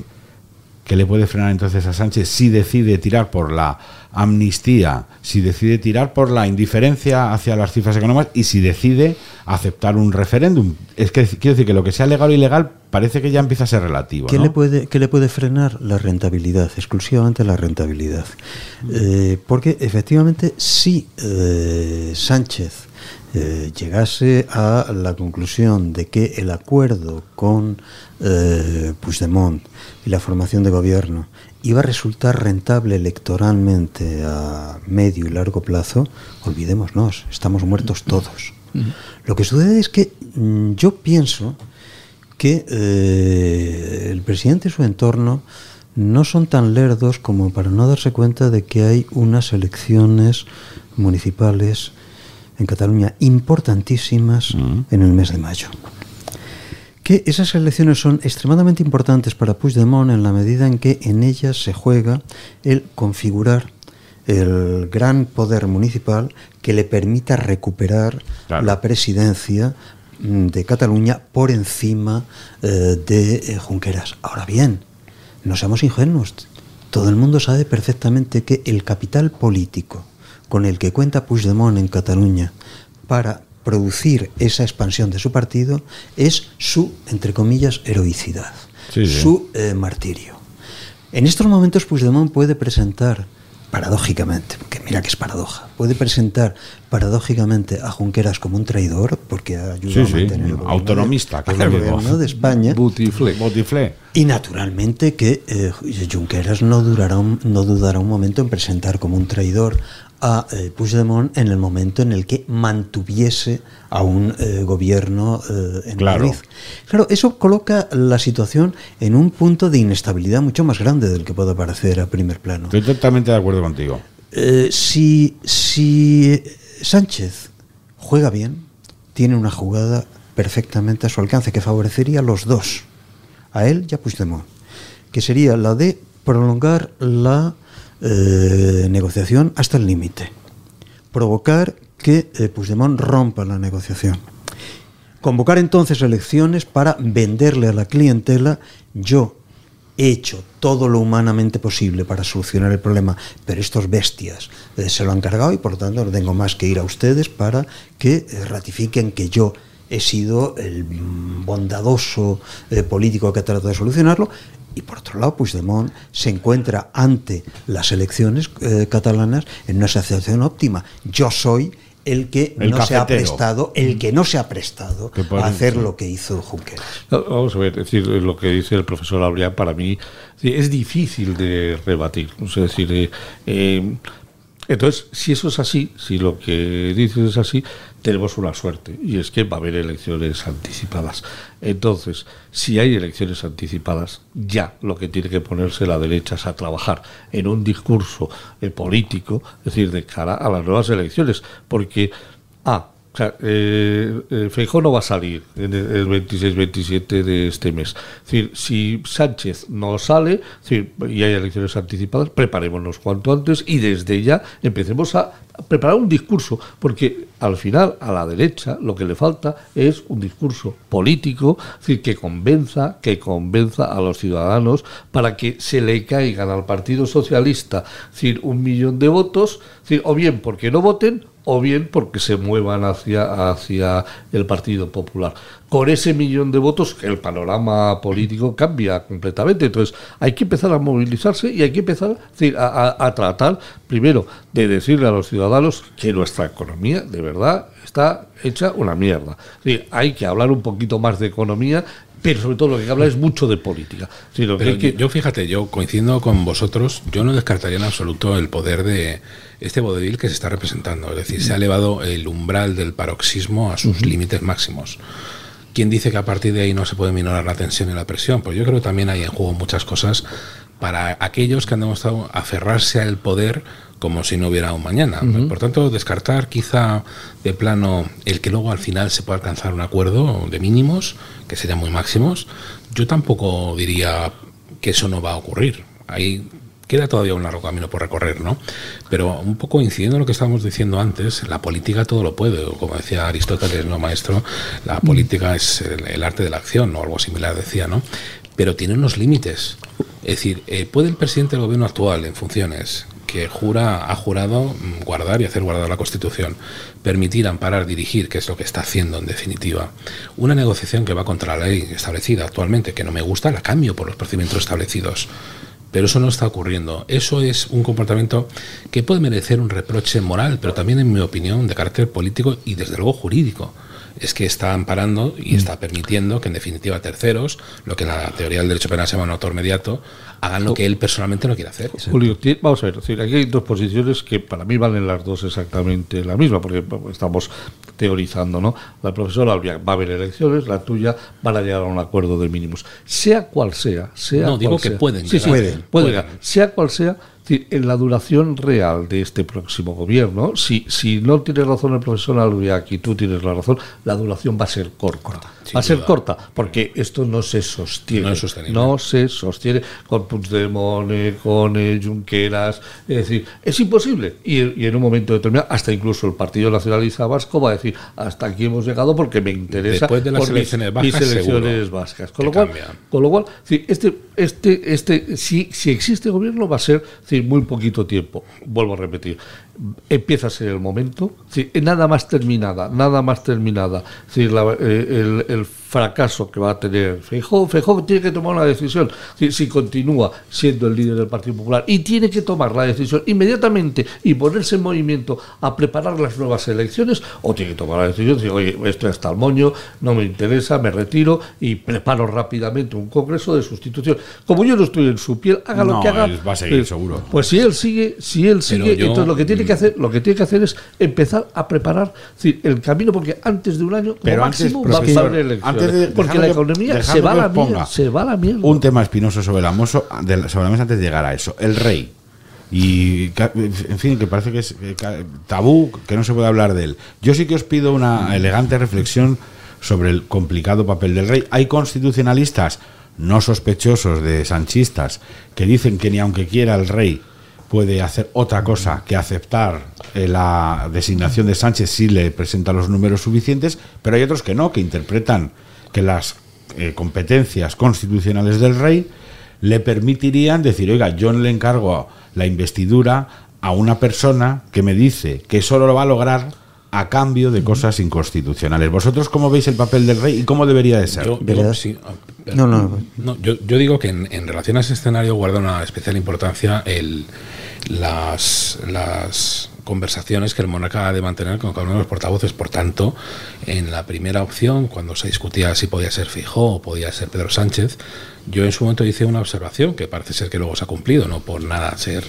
¿qué le puede frenar entonces a Sánchez si decide tirar por la amnistía, si decide tirar por la indiferencia hacia las cifras económicas y si decide aceptar un referéndum. Es que quiero decir que lo que sea legal o ilegal parece que ya empieza a ser relativo. ¿Qué, le, puede, qué le puede frenar? La rentabilidad, exclusivamente la rentabilidad. Eh, porque efectivamente si eh, Sánchez eh, llegase a la conclusión de que el acuerdo con Puigdemont y la formación de gobierno iba a resultar rentable electoralmente a medio y largo plazo, olvidémonos, estamos muertos todos. Lo que sucede es que mm, yo pienso que eh, el presidente y su entorno no son tan lerdos como para no darse cuenta de que hay unas elecciones municipales en Cataluña importantísimas en el mes de mayo que esas elecciones son extremadamente importantes para Puigdemont en la medida en que en ellas se juega el configurar el gran poder municipal que le permita recuperar la presidencia mm, de Cataluña por encima eh, de eh, Junqueras. Ahora bien, no seamos ingenuos. Todo el mundo sabe perfectamente que el capital político con el que cuenta Puigdemont en Cataluña para producir esa expansión de su partido es su, entre comillas, heroicidad, su eh, martirio. En estos momentos Puigdemont puede presentar, paradójicamente, porque mira que es paradoja, puede presentar paradójicamente a Junqueras como un traidor, porque ha ayudado a mantener el autonomista, que el gobierno de España. Y naturalmente que eh, Junqueras no, durará no dudará un momento en presentar como un traidor a eh, Puigdemont en el momento en el que mantuviese a un eh, gobierno eh, en claro. Madrid. Claro, eso coloca la situación en un punto de inestabilidad mucho más grande del que puede parecer a primer plano. Estoy totalmente de acuerdo contigo. si, si Sánchez juega bien, tiene una jugada perfectamente a su alcance que favorecería a los dos, a él y a Puigdemont, que sería la de prolongar la eh, negociación hasta el límite. Provocar que eh, Puigdemont rompa la negociación. Convocar entonces elecciones para venderle a la clientela yo he hecho todo lo humanamente posible para solucionar el problema, pero estos bestias eh, se lo han cargado y por lo tanto no tengo más que ir a ustedes para que eh, ratifiquen que yo he sido el bondadoso político que ha tratado de solucionarlo. Y por otro lado, Puigdemont se encuentra ante las elecciones eh, catalanas en una situación óptima. Yo soy el que El no se ha prestado, el que no se ha prestado a hacer lo que hizo Junqueras. No, Vamos a ver, es decir, lo que dice el profesor Abrián para mí es difícil de rebatir. Es decir, eh, eh, entonces, si eso es así, si lo que dices es así, tenemos una suerte, y es que va a haber elecciones anticipadas. Entonces, si hay elecciones anticipadas, ya lo que tiene que ponerse la derecha es a trabajar en un discurso eh, político, es decir, de cara a las nuevas elecciones, porque, ah, sea, eh, no va a salir en el, el 26-27 de este mes. Es decir, si Sánchez no sale y hay elecciones anticipadas, preparémonos cuanto antes y desde ya empecemos a preparar un discurso, porque al final a la derecha lo que le falta es un discurso político, es decir, que convenza, que convenza a los ciudadanos para que se le caigan al Partido Socialista, decir, un millón de votos, o bien porque no voten o bien porque se muevan hacia, hacia el Partido Popular. Con ese millón de votos, el panorama político cambia completamente. Entonces, hay que empezar a movilizarse y hay que empezar decir, a, a- a tratar, primero, de decirle a los ciudadanos que nuestra economía, de verdad, está hecha una mierda. Hay que hablar un poquito más de economía, pero sobre todo lo que hablar es mucho de política. Decir, lo que- yo, fíjate, yo coincido con vosotros, yo no descartaría en absoluto el poder de este vodevil que se está representando. Es decir, se ha elevado el umbral del paroxismo a sus límites máximos. ¿Quién dice que a partir de ahí no se puede minorar la tensión y la presión? Pues yo creo que también hay en juego muchas cosas para aquellos que han demostrado aferrarse al poder como si no hubiera un mañana. Ujú. Por tanto, descartar quizá de plano el que luego al final se pueda alcanzar un acuerdo de mínimos, que serían muy máximos, yo tampoco diría que eso no va a ocurrir. Ahí queda todavía un largo camino por recorrer, ¿no? Pero un poco incidiendo en lo que estábamos diciendo antes, la política todo lo puede, como decía Aristóteles, ¿no, maestro? La política es el, el arte de la acción, o algo similar decía, ¿no? Pero tiene unos límites. Es decir, eh, ¿puede el presidente del gobierno actual en funciones, que jura, ha jurado mm, guardar y hacer guardar la Constitución, permitir, amparar, dirigir, que es lo que está haciendo en definitiva, una negociación que va contra la ley establecida actualmente, que no me gusta, la cambio por los procedimientos establecidos? Pero eso no está ocurriendo. Eso es un comportamiento que puede merecer un reproche moral, pero también, en mi opinión, de carácter político y, desde luego, jurídico. Es que está amparando y está permitiendo que, en definitiva, terceros, lo que en la teoría del derecho penal se llama un autor mediato, hagan lo que él personalmente no quiere hacer. Julio, vamos a ver, decir, aquí hay dos posiciones que para mí valen las dos exactamente la misma, porque estamos teorizando, ¿no? La profesora Albiac va a haber elecciones, la tuya van a llegar a un acuerdo de mínimos. Sea cual sea, sea No, digo cual que sea. pueden Sí, pueden, Pueden. llegar. Sea cual sea, en la duración real de este próximo gobierno, si, si no tiene razón el profesor Albiac y tú tienes la razón, la duración va a ser corta. va a ser duda. corta, porque esto no se sostiene. No es. No se sostiene con Puigdemont, eh, con eh, Junqueras. Es decir, es imposible. Y, y en un momento determinado, hasta incluso el Partido Nacionalista Vasco va a decir, hasta aquí hemos llegado porque me interesa Después de las por mis- elecciones mis, vascas, elecciones vascas. Con lo cual, con lo cual este, este, este, si, si existe gobierno va a ser muy poquito tiempo. Vuelvo a repetir. Empieza a ser el momento, sí, nada más terminada, nada más terminada. Sí, la- eh, el, el fracaso que va a tener Feijóo, Feijóo tiene que tomar una decisión. Si, si continúa siendo el líder del Partido Popular y tiene que tomar la decisión inmediatamente y ponerse en movimiento a preparar las nuevas elecciones, o tiene que tomar la decisión, decir, oye, esto está al moño, no me interesa, me retiro y preparo rápidamente un congreso de sustitución. Como yo no estoy en su piel, haga lo que haga. él va a seguir, eh, seguro. Pues si él sigue, si él sigue, yo- entonces lo que tiene que hacer, lo que tiene que hacer es empezar a preparar decir, el camino, porque antes de un año, como Pero antes, máximo, va a haber elecciones. antes de- porque la economía se va la mierda, se va a la mierda. Un tema espinoso sobre la mozo, sobre la mesa antes de llegar a eso. El rey. Y, en fin, que parece que es eh, tabú, que no se puede hablar de él. Yo sí que os pido una elegante reflexión sobre el complicado papel del rey. Hay constitucionalistas no sospechosos de sanchistas que dicen que ni aunque quiera el rey puede hacer otra cosa que aceptar eh, la designación de Sánchez si le presenta los números suficientes, pero hay otros que no, que interpretan que las eh, competencias constitucionales del rey le permitirían decir, oiga, yo le encargo la investidura a una persona que me dice que solo lo va a lograr a cambio de cosas inconstitucionales. ¿Vosotros cómo veis el papel del rey y cómo debería de ser? Yo, yo, sí, no, no, no. Yo, yo, digo que en, en, relación a ese escenario guarda una especial importancia el, las, las conversaciones que el monarca ha de mantener con cada uno de los portavoces. Por tanto, en la primera opción, cuando se discutía si podía ser Fijó o podía ser Pedro Sánchez, yo en su momento hice una observación que parece ser que luego se ha cumplido, no por nada ser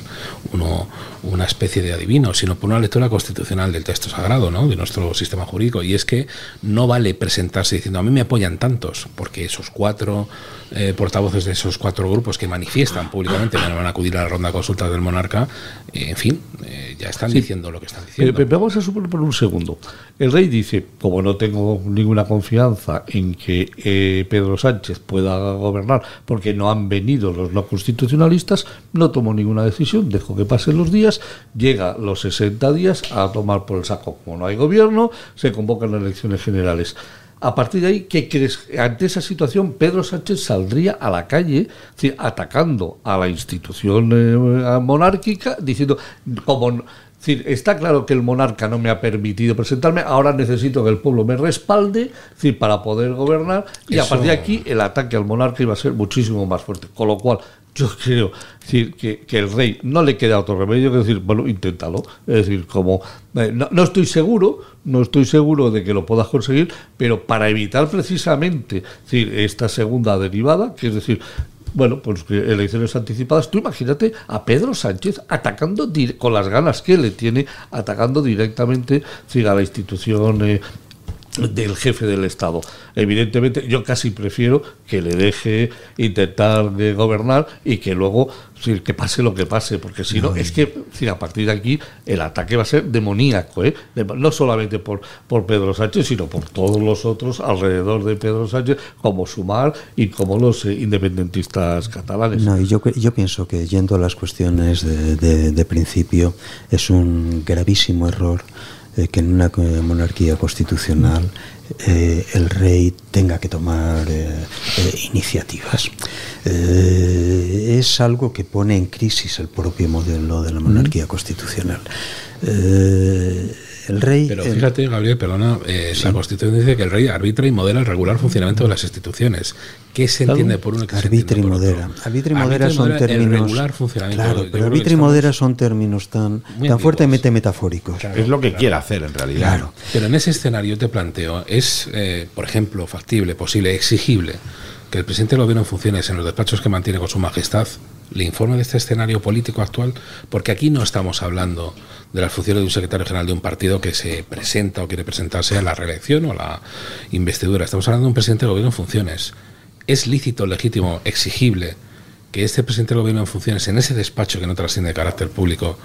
uno una especie de adivino, sino por una lectura constitucional del texto sagrado, ¿no? de nuestro sistema jurídico. Y es que no vale presentarse diciendo a mí me apoyan tantos, porque esos cuatro eh, portavoces de esos cuatro grupos que manifiestan públicamente que no van a acudir a la ronda de consultas del monarca, eh, en fin, eh, ya están sí. diciendo lo que están diciendo. Pero, pero vamos a suponer por un segundo. El rey dice, como no tengo ninguna confianza en que eh, Pedro Sánchez pueda gobernar porque no han venido los no constitucionalistas, no tomo ninguna decisión, dejo que pasen los días, llega los 60 días a tomar por el saco. Como no hay gobierno, se convocan las elecciones generales. A partir de ahí, ¿qué crees? Ante esa situación, Pedro Sánchez saldría a la calle atacando a la institución eh, monárquica, diciendo, como decir, está claro que el monarca no me ha permitido presentarme, ahora necesito que el pueblo me respalde decir, para poder gobernar y Eso... a partir de aquí el ataque al monarca iba a ser muchísimo más fuerte. Con lo cual, yo creo decir, que, que, el rey no le queda otro remedio que decir, bueno, inténtalo. Es decir, como eh, no, no, estoy seguro, no estoy seguro de que lo puedas conseguir, pero para evitar precisamente decir, esta segunda derivada, que es decir, bueno, pues elecciones anticipadas. Tú imagínate a Pedro Sánchez atacando con las ganas que le tiene, atacando directamente a la institución eh, del jefe del Estado. Evidentemente, yo casi prefiero que le deje intentar de gobernar y que luego que pase lo que pase, porque si no, no es que a partir de aquí el ataque va a ser demoníaco, ¿eh? no solamente por, por Pedro Sánchez, sino por todos los otros alrededor de Pedro Sánchez, como Sumar y como los eh, independentistas catalanes. No, y yo, yo pienso que yendo a las cuestiones de, de, de principio, es un gravísimo error eh, que en una monarquía constitucional eh, el rey tenga que tomar eh, eh, iniciativas. Eh, es algo que pone en crisis el propio modelo de la monarquía mm. Constitucional. el rey. Pero fíjate, Gabriel, perdona, sí. la Constitución dice que el rey arbitra y modela el regular funcionamiento de las instituciones. ¿Qué se entiende por uno que arbitra y modera? Arbitra y modera son términos. regular funcionamiento. Claro, pero arbitra y modera son términos tan, tan fuertemente metafóricos. Claro. Es lo que quiere hacer en realidad. Claro. Pero en ese escenario te planteo, es, eh, por ejemplo, factible, posible, exigible que el presidente del gobierno en funciones en los despachos que mantiene con su majestad le informe de este escenario político actual, porque aquí no estamos hablando de las funciones de un secretario general de un partido que se presenta o quiere presentarse a la reelección o a la investidura. Estamos hablando de un presidente del gobierno en funciones. Es lícito, legítimo, exigible que este presidente del gobierno en funciones, en ese despacho que no trasciende de carácter público,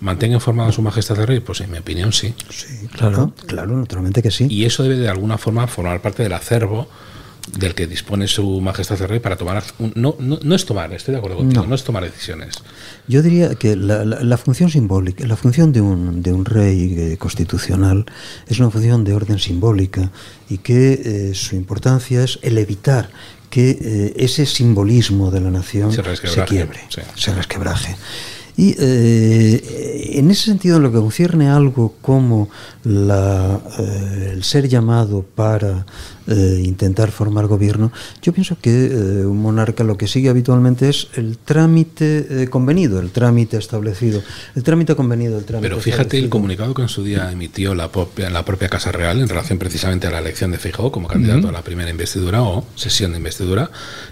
mantenga informado a su majestad de rey? Pues en mi opinión sí. Sí, claro, claro, naturalmente que sí. Y eso debe de alguna forma formar parte del acervo del que dispone su majestad de rey para tomar no, no, no, es tomar estoy de acuerdo contigo no, no es tomar decisiones. Yo diría que la, la, la, función simbólica la función de un, de un rey eh, constitucional es una función de orden simbólica y que eh, su importancia es el evitar que eh, ese simbolismo de la nación se, se quiebre sí. se resquebraje. Y eh, en ese sentido, en lo que concierne a algo como la, eh, el ser llamado para eh, intentar formar gobierno, yo pienso que eh, un monarca lo que sigue habitualmente es el trámite eh, convenido, el trámite establecido, el trámite convenido. El trámite Pero fíjate el comunicado que en su día emitió la propia, la propia Casa Real en relación precisamente a la elección de Feijóo como candidato uh -huh. a la primera investidura o sesión de investidura,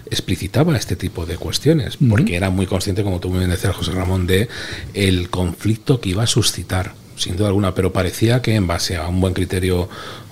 explicitaba este tipo de cuestiones, uh -huh. porque era muy consciente, como tú muy bien decías, José Ramón, de el conflicto que iba a suscitar sin duda alguna, pero parecía que en base a un buen criterio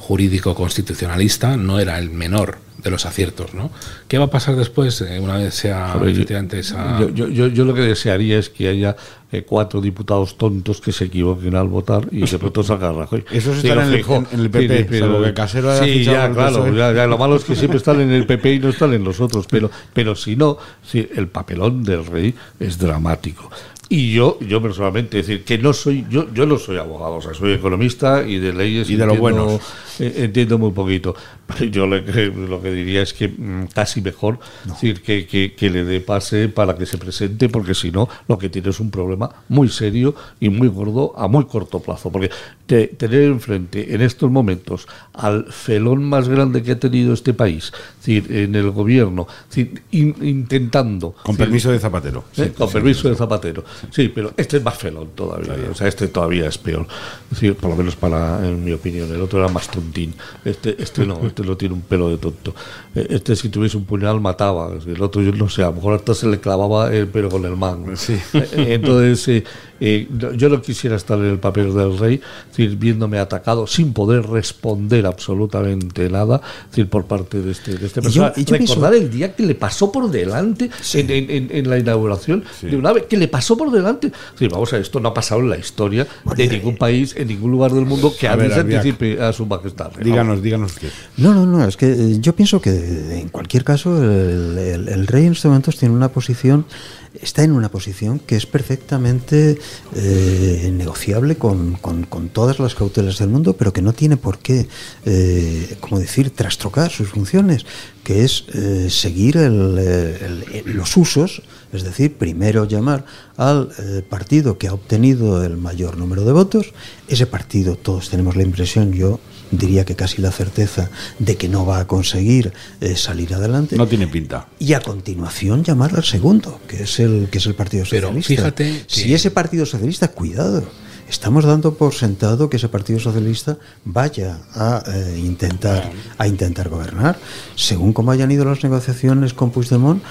jurídico constitucionalista no era el menor de los aciertos, ¿no? ¿Qué va a pasar después eh, una vez sea efectivamente esa... Yo, yo, yo, yo, lo que desearía es que haya eh, cuatro diputados tontos que se equivoquen al votar y de pronto salga Rajoy. Eso sí está en, en, en, el PP, sí, pero, que Casero Sí, ya, claro, ya, ya, lo malo es que siempre están en el PP y no están en los otros, pero, pero si no, sí, el papelón del rey es dramático. Y yo, yo personalmente, es decir, que no soy, yo, yo no soy abogado, o sea, soy economista y de leyes y de lo bueno eh, entiendo muy poquito. Yo le- lo que diría es que mm, casi mejor decir, que, que- que le dé pase para que se presente, porque si no, lo que tiene es un problema muy serio y muy gordo a muy corto plazo. Porque te- tener enfrente en estos momentos al felón más grande que ha tenido este país, es decir, en el gobierno, es decir, in- intentando. Con decir, permiso de Zapatero. ¿eh? Sí, con sí, permiso de Zapatero. Sí, pero este es más felón todavía. O sea, este todavía es peor. Es decir, por lo menos para, en mi opinión, el otro era más tontín. Este, este no, este no tiene un pelo de tonto. Eh, Este si tuviese un puñal mataba. El otro yo no sé, a lo mejor hasta se le clavaba el pelo con el mango. Eh, Entonces, eh, eh, yo no quisiera estar en el papel del rey, es decir, viéndome atacado sin poder responder absolutamente nada, es decir, por parte de este, de este personaje. y yo pienso- Recordar el día que le pasó por delante en, en- en- en la inauguración de un ave, que le pasó por delante. Decir, vamos a ver, esto no ha pasado en la historia de ningún país, en ningún lugar del mundo que A alguien ver, anticipe a su majestad. Díganos, díganos usted. No, no, no, es que eh, yo pienso que en cualquier caso el, el- el rey en estos momentos tiene una posición, está en una posición que es perfectamente eh, negociable con, con- con todas las cautelas del mundo, pero que no tiene por qué, eh, como decir, trastrocar sus funciones, que es eh, seguir el, eh, el- el- los usos, es decir, primero llamar al eh, partido que ha obtenido el mayor número de votos, ese partido todos tenemos la impresión, yo diría que casi la certeza de que no va a conseguir eh, salir adelante. No tiene pinta. Y a continuación llamar al segundo, que es el que es el Partido Pero Socialista. fíjate si ese Partido Socialista, cuidado, estamos dando por sentado que ese Partido Socialista vaya a eh, intentar a intentar gobernar. Según como hayan ido las negociaciones con Puigdemont,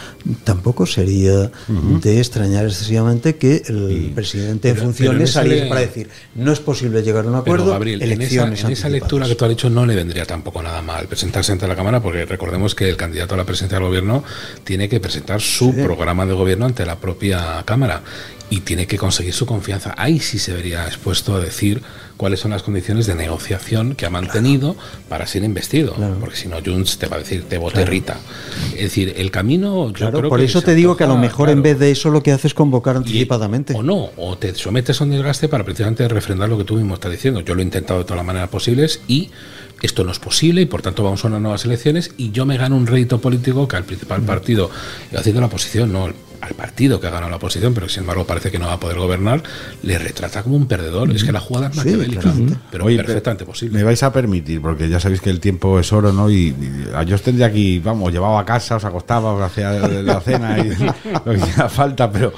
tampoco sería de extrañar excesivamente que el presidente en pero- funciones en esa saliera para decir no es posible llegar a un acuerdo. Pero Gabriel, en esa, elecciones en esa anticipadas". lectura que tú has dicho no le vendría tampoco nada mal presentarse ante la Cámara, porque recordemos que el candidato a la presidencia del gobierno tiene que presentar su Sí. programa de gobierno ante la propia Cámara y tiene que conseguir su confianza. Ahí sí se vería expuesto a decir cuáles son las condiciones de negociación que ha mantenido para ser investido, porque si no Junts te va a decir te voté Claro. Rita. Es decir, el camino yo Claro, creo por que eso te digo que a lo mejor en vez de eso lo que hace es convocar anticipadamente. o no, o te sometes a un desgaste para precisamente refrendar lo que tú mismo estás diciendo. Yo lo he intentado de todas las maneras posibles y esto no es posible y por tanto vamos a unas nuevas elecciones y yo me gano un rédito político que al principal partido, haciendo la oposición, no al partido que ha ganado la oposición, pero que sin embargo parece que no va a poder gobernar, le retrata como un perdedor. Es que la jugada es Sí, maquiavélica, claramente. pero Oye, perfectamente posible. Me vais a permitir, porque ya sabéis que el tiempo es oro, ¿no? Y, y yo os tendría aquí, vamos, llevaba a casa, os acostaba, os hacía la cena y lo que hiciera falta, pero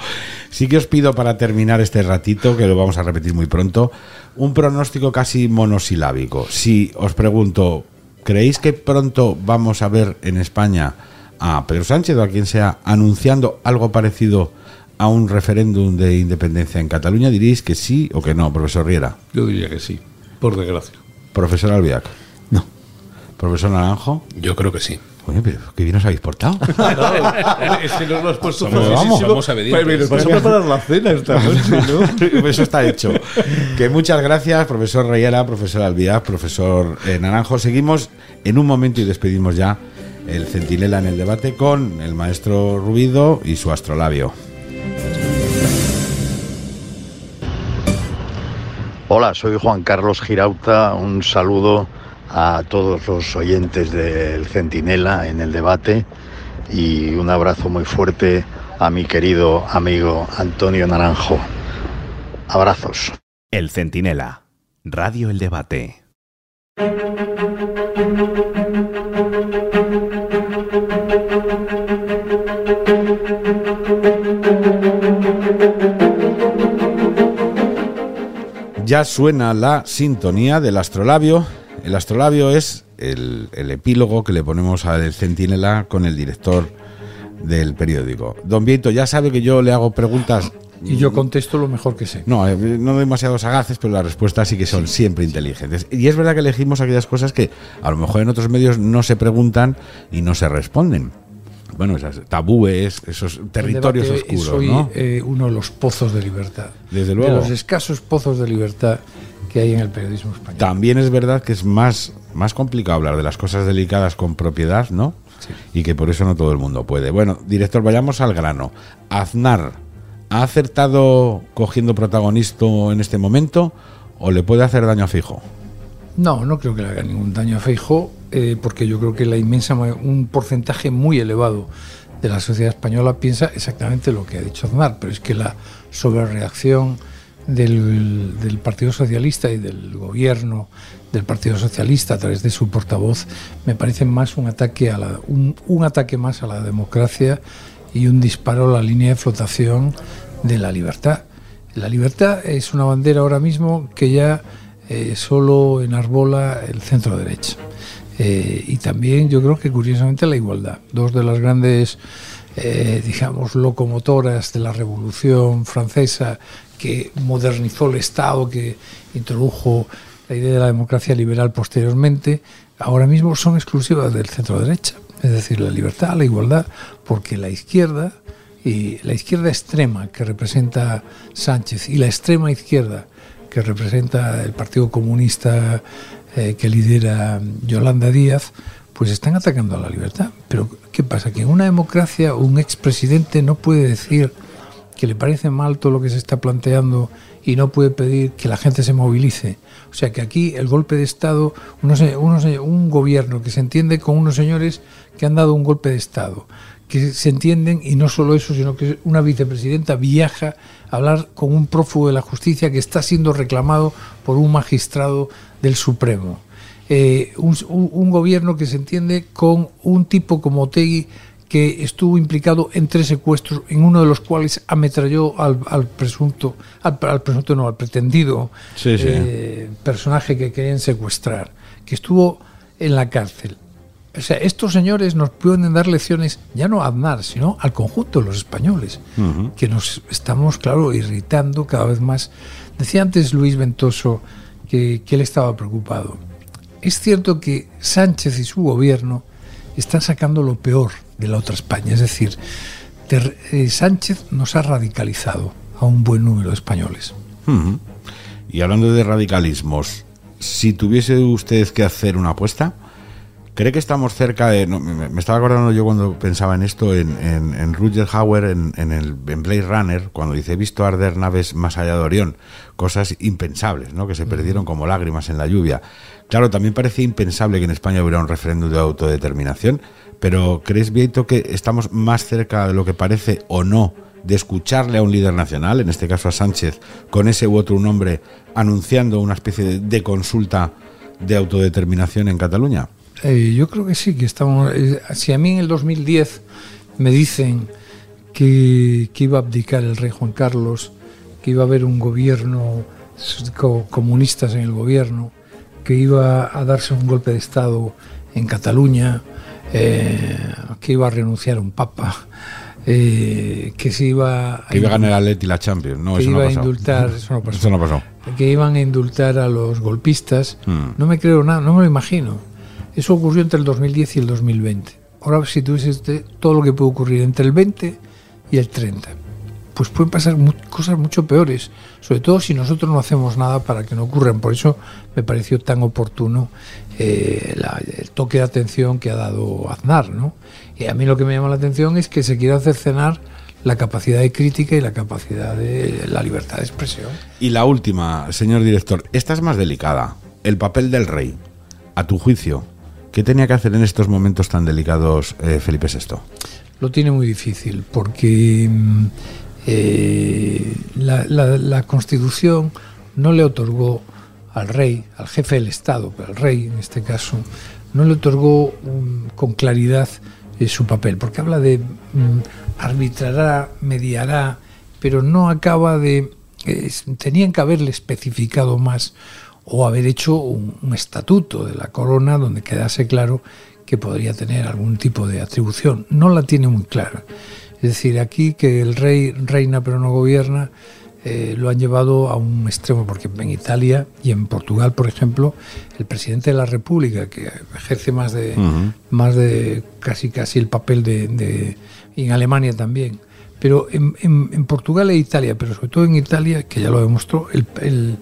sí que os pido para terminar este ratito, que lo vamos a repetir muy pronto, un pronóstico casi monosilábico. Si os pregunto, ¿creéis que pronto vamos a ver en España a Pedro Sánchez o a quien sea anunciando algo parecido a un referéndum de independencia en Cataluña? Diréis que sí o que no, profesor Riera. Yo diría que sí, por desgracia. Profesor Albiac. No. Profesor Naranjo. Yo creo que sí. Oye, pero qué bien os habéis portado. es que nos lo has puesto Somos- obedientes. Pues mira, Nos vas a preparar la cena esta noche, ¿no? Eso está hecho. Que muchas gracias, profesor Rayera, profesor Albiac, profesor eh, Naranjo. Seguimos en un momento y despedimos ya el centinela en el debate con el maestro Rubido y su astrolabio. Hola, soy Juan Carlos Girauta. Un saludo a todos los oyentes del Centinela en el debate y un abrazo muy fuerte a mi querido amigo Antonio Naranjo. Abrazos. El Centinela. Radio El Debate. Ya suena la sintonía del astrolabio. El astrolabio es el, el epílogo que le ponemos al centinela con el director del periódico. Don Vieto ya sabe que yo le hago preguntas Y yo contesto lo mejor que sé. No, eh, no demasiado sagaces, pero las respuestas sí que son siempre inteligentes. Y es verdad que elegimos aquellas cosas que a lo mejor en otros medios no se preguntan y no se responden. Bueno, esas tabúes, esos territorios debate oscuros, hoy, ¿no? eh, uno de los pozos de libertad. Desde De luego. los escasos pozos de libertad que hay en el periodismo español. También es verdad que es más, más complicado hablar de las cosas delicadas con propiedad, ¿no? Y que por eso no todo el mundo puede. Bueno, director, vayamos al grano. Aznar, ¿ha acertado cogiendo protagonismo en este momento o le puede hacer daño a Fijo? No, no creo que le haga ningún daño a Feijóo, eh, porque yo creo que la inmensa, un porcentaje muy elevado de la sociedad española piensa exactamente lo que ha dicho Aznar, pero es que la sobrereacción del, del Partido Socialista y del gobierno del Partido Socialista a través de su portavoz me parece más un ataque a la, un, ataque más a la democracia y un disparo a la línea de flotación de la libertad. La libertad es una bandera ahora mismo que ya eh, solo enarbola el centro derecha. Eh, y también yo creo que curiosamente la igualdad. Dos de las grandes, eh, digamos, locomotoras de la Revolución Francesa que modernizó el Estado, que introdujo la idea de la democracia liberal posteriormente, ahora mismo son exclusivas del centro derecha. Es decir, la libertad, la igualdad, porque la izquierda y la izquierda extrema que representa Sánchez y la extrema izquierda que representa el Partido Comunista eh, que lidera Yolanda Díaz, pues están atacando a la libertad. Pero ¿qué pasa? Que en una democracia un expresidente no puede decir que le parece mal todo lo que se está planteando y no puede pedir que la gente se movilice. O sea que aquí el golpe de Estado, unos, unos, un gobierno que se entiende con unos señores que han dado un golpe de Estado, que se entienden, y no solo eso, sino que una vicepresidenta viaja a hablar con un prófugo de la justicia que está siendo reclamado por un magistrado del Supremo. Eh, un, gobierno que se entiende con un tipo como Otegui que estuvo implicado en tres secuestros, en uno de los cuales ametralló al, al presunto, al, al, presunto no, al pretendido sí, sí. Eh, personaje que querían secuestrar, que estuvo en la cárcel. O sea, estos señores nos pueden dar lecciones, ya no a Aznar, sino al conjunto de los españoles, uh -huh. que nos estamos, claro, irritando cada vez más. Decía antes Luis Ventoso que, que él estaba preocupado. Es cierto que Sánchez y su gobierno están sacando lo peor de la otra España. Es decir, de, eh, Sánchez nos ha radicalizado a un buen número de españoles. Uh -huh. Y hablando de radicalismos, si tuviese usted que hacer una apuesta, ¿cree que estamos cerca de.? No, me, me, estaba acordando yo cuando pensaba en esto, en, en, en Rutger Hauer, en, en, el, en Blade Runner, cuando dice: He visto arder naves más allá de Orión, cosas impensables, ¿no? que se perdieron como lágrimas en la lluvia. Claro, también parecía impensable que en España hubiera un referéndum de autodeterminación, pero ¿crees, Vieito, que estamos más cerca de lo que parece o no de escucharle a un líder nacional, en este caso a Sánchez, con ese u otro nombre, anunciando una especie de, de consulta de autodeterminación en Cataluña? Eh, yo creo que sí, que estamos. Eh, si a mí en el 2010 me dicen que, que, iba a abdicar el rey Juan Carlos, que iba a haber un gobierno co comunistas en el gobierno, que iba a darse un golpe de Estado en Cataluña, eh, que iba a renunciar un papa, eh, que se iba a, que iba a ganar el Leti la Champions, no, que eso iba no a indultar, eso no, pasó, eso no pasó, que iban a indultar a los golpistas, hmm. no me creo nada, no me lo imagino. Eso ocurrió entre el 2010 y el 2020. Ahora, si tuviese todo lo que puede ocurrir entre el 20 y el 30, pues pueden pasar cosas mucho peores, sobre todo si nosotros no hacemos nada para que no ocurran. Por eso me pareció tan oportuno eh, el toque de atención que ha dado Aznar. ¿no? Y a mí lo que me llama la atención es que se quiera hacer cenar la capacidad de crítica y la capacidad de la libertad de expresión. Y la última, señor director, esta es más delicada. El papel del rey, a tu juicio, ¿qué tenía que hacer en estos momentos tan delicados eh, Felipe VI? Lo tiene muy difícil porque eh, la, Constitución no le otorgó al rey, al jefe del Estado, pero al rey en este caso, no le otorgó con claridad eh, su papel, porque habla de um, arbitrará, mediará, pero no acaba de... Tenían que haberle especificado más o haber hecho un, un, estatuto de la corona donde quedase claro que podría tener algún tipo de atribución. No la tiene muy clara. Es decir, aquí que el rey reina pero no gobierna, eh, lo han llevado a un extremo, porque en Italia y en Portugal, por ejemplo, el presidente de la República, que ejerce más de, uh -huh. más de casi casi el papel de, de en Alemania también, pero en, en, en, Portugal e Italia, pero sobre todo en Italia, que ya lo demostró, el, el,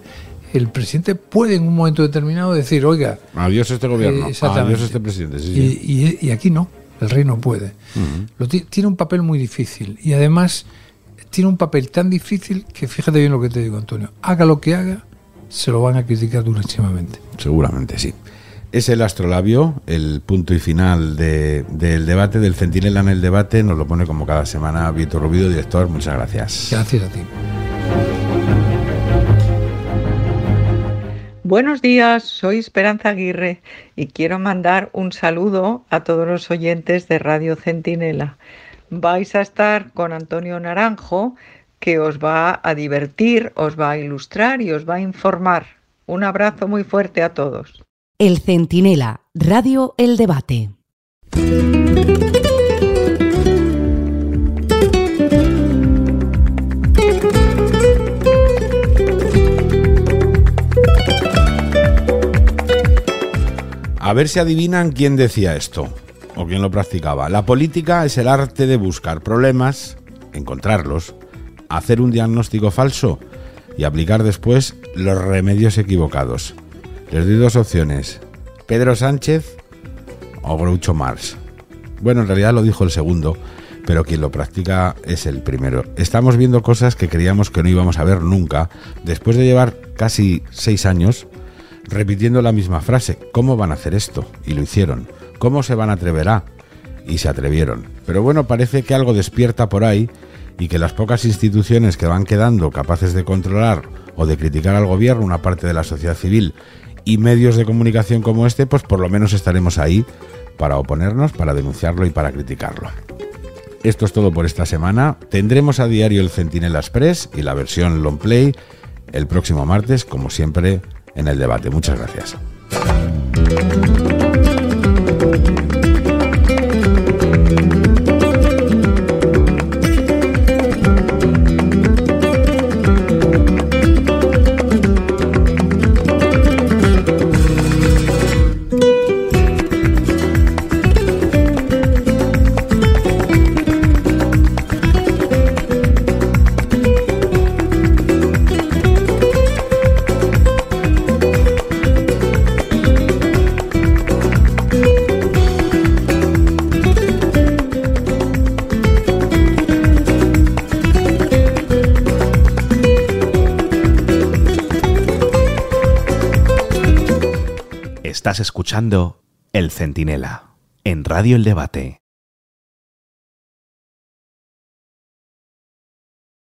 el presidente puede en un momento determinado decir, oiga, adiós este gobierno, eh, adiós este presidente. Sí, sí. Y, y, y, aquí no, el rey no puede. Uh -huh. Lo tiene un papel muy difícil y además tiene un papel tan difícil que fíjate bien lo que te digo, Antonio, haga lo que haga, se lo van a criticar durísimamente. Seguramente sí. Es el astrolabio, el punto y final de- del debate, del centinela en el debate. Nos lo pone como cada semana Víctor Rubido, director. Muchas gracias. Gracias a ti. Buenos días, soy Esperanza Aguirre y quiero mandar un saludo a todos los oyentes de Radio Centinela. Vais a estar con Antonio Naranjo, que os va a divertir, os va a ilustrar y os va a informar. Un abrazo muy fuerte a todos. El Centinela, Radio El Debate. A ver si adivinan quién decía esto o quién lo practicaba. La política es el arte de buscar problemas, encontrarlos, hacer un diagnóstico falso y aplicar después los remedios equivocados. Les doy dos opciones. Pedro Sánchez o Groucho Marx. Bueno, en realidad lo dijo el segundo, pero quien lo practica es el primero. Estamos viendo cosas que creíamos que no íbamos a ver nunca, después de llevar casi seis años repitiendo la misma frase. ¿Cómo van a hacer esto? Y lo hicieron. ¿Cómo se van a atrever a? Y se atrevieron. Pero bueno, parece que algo despierta por ahí y que las pocas instituciones que van quedando capaces de controlar o de criticar al gobierno, una parte de la sociedad civil y medios de comunicación como este, pues por lo menos estaremos ahí para oponernos, para denunciarlo y para criticarlo. Esto es todo por esta semana. Tendremos a diario el Centinela Express y la versión long play el próximo martes, como siempre, en el debate. Muchas gracias. Escuchando El Centinela en Radio El Debate.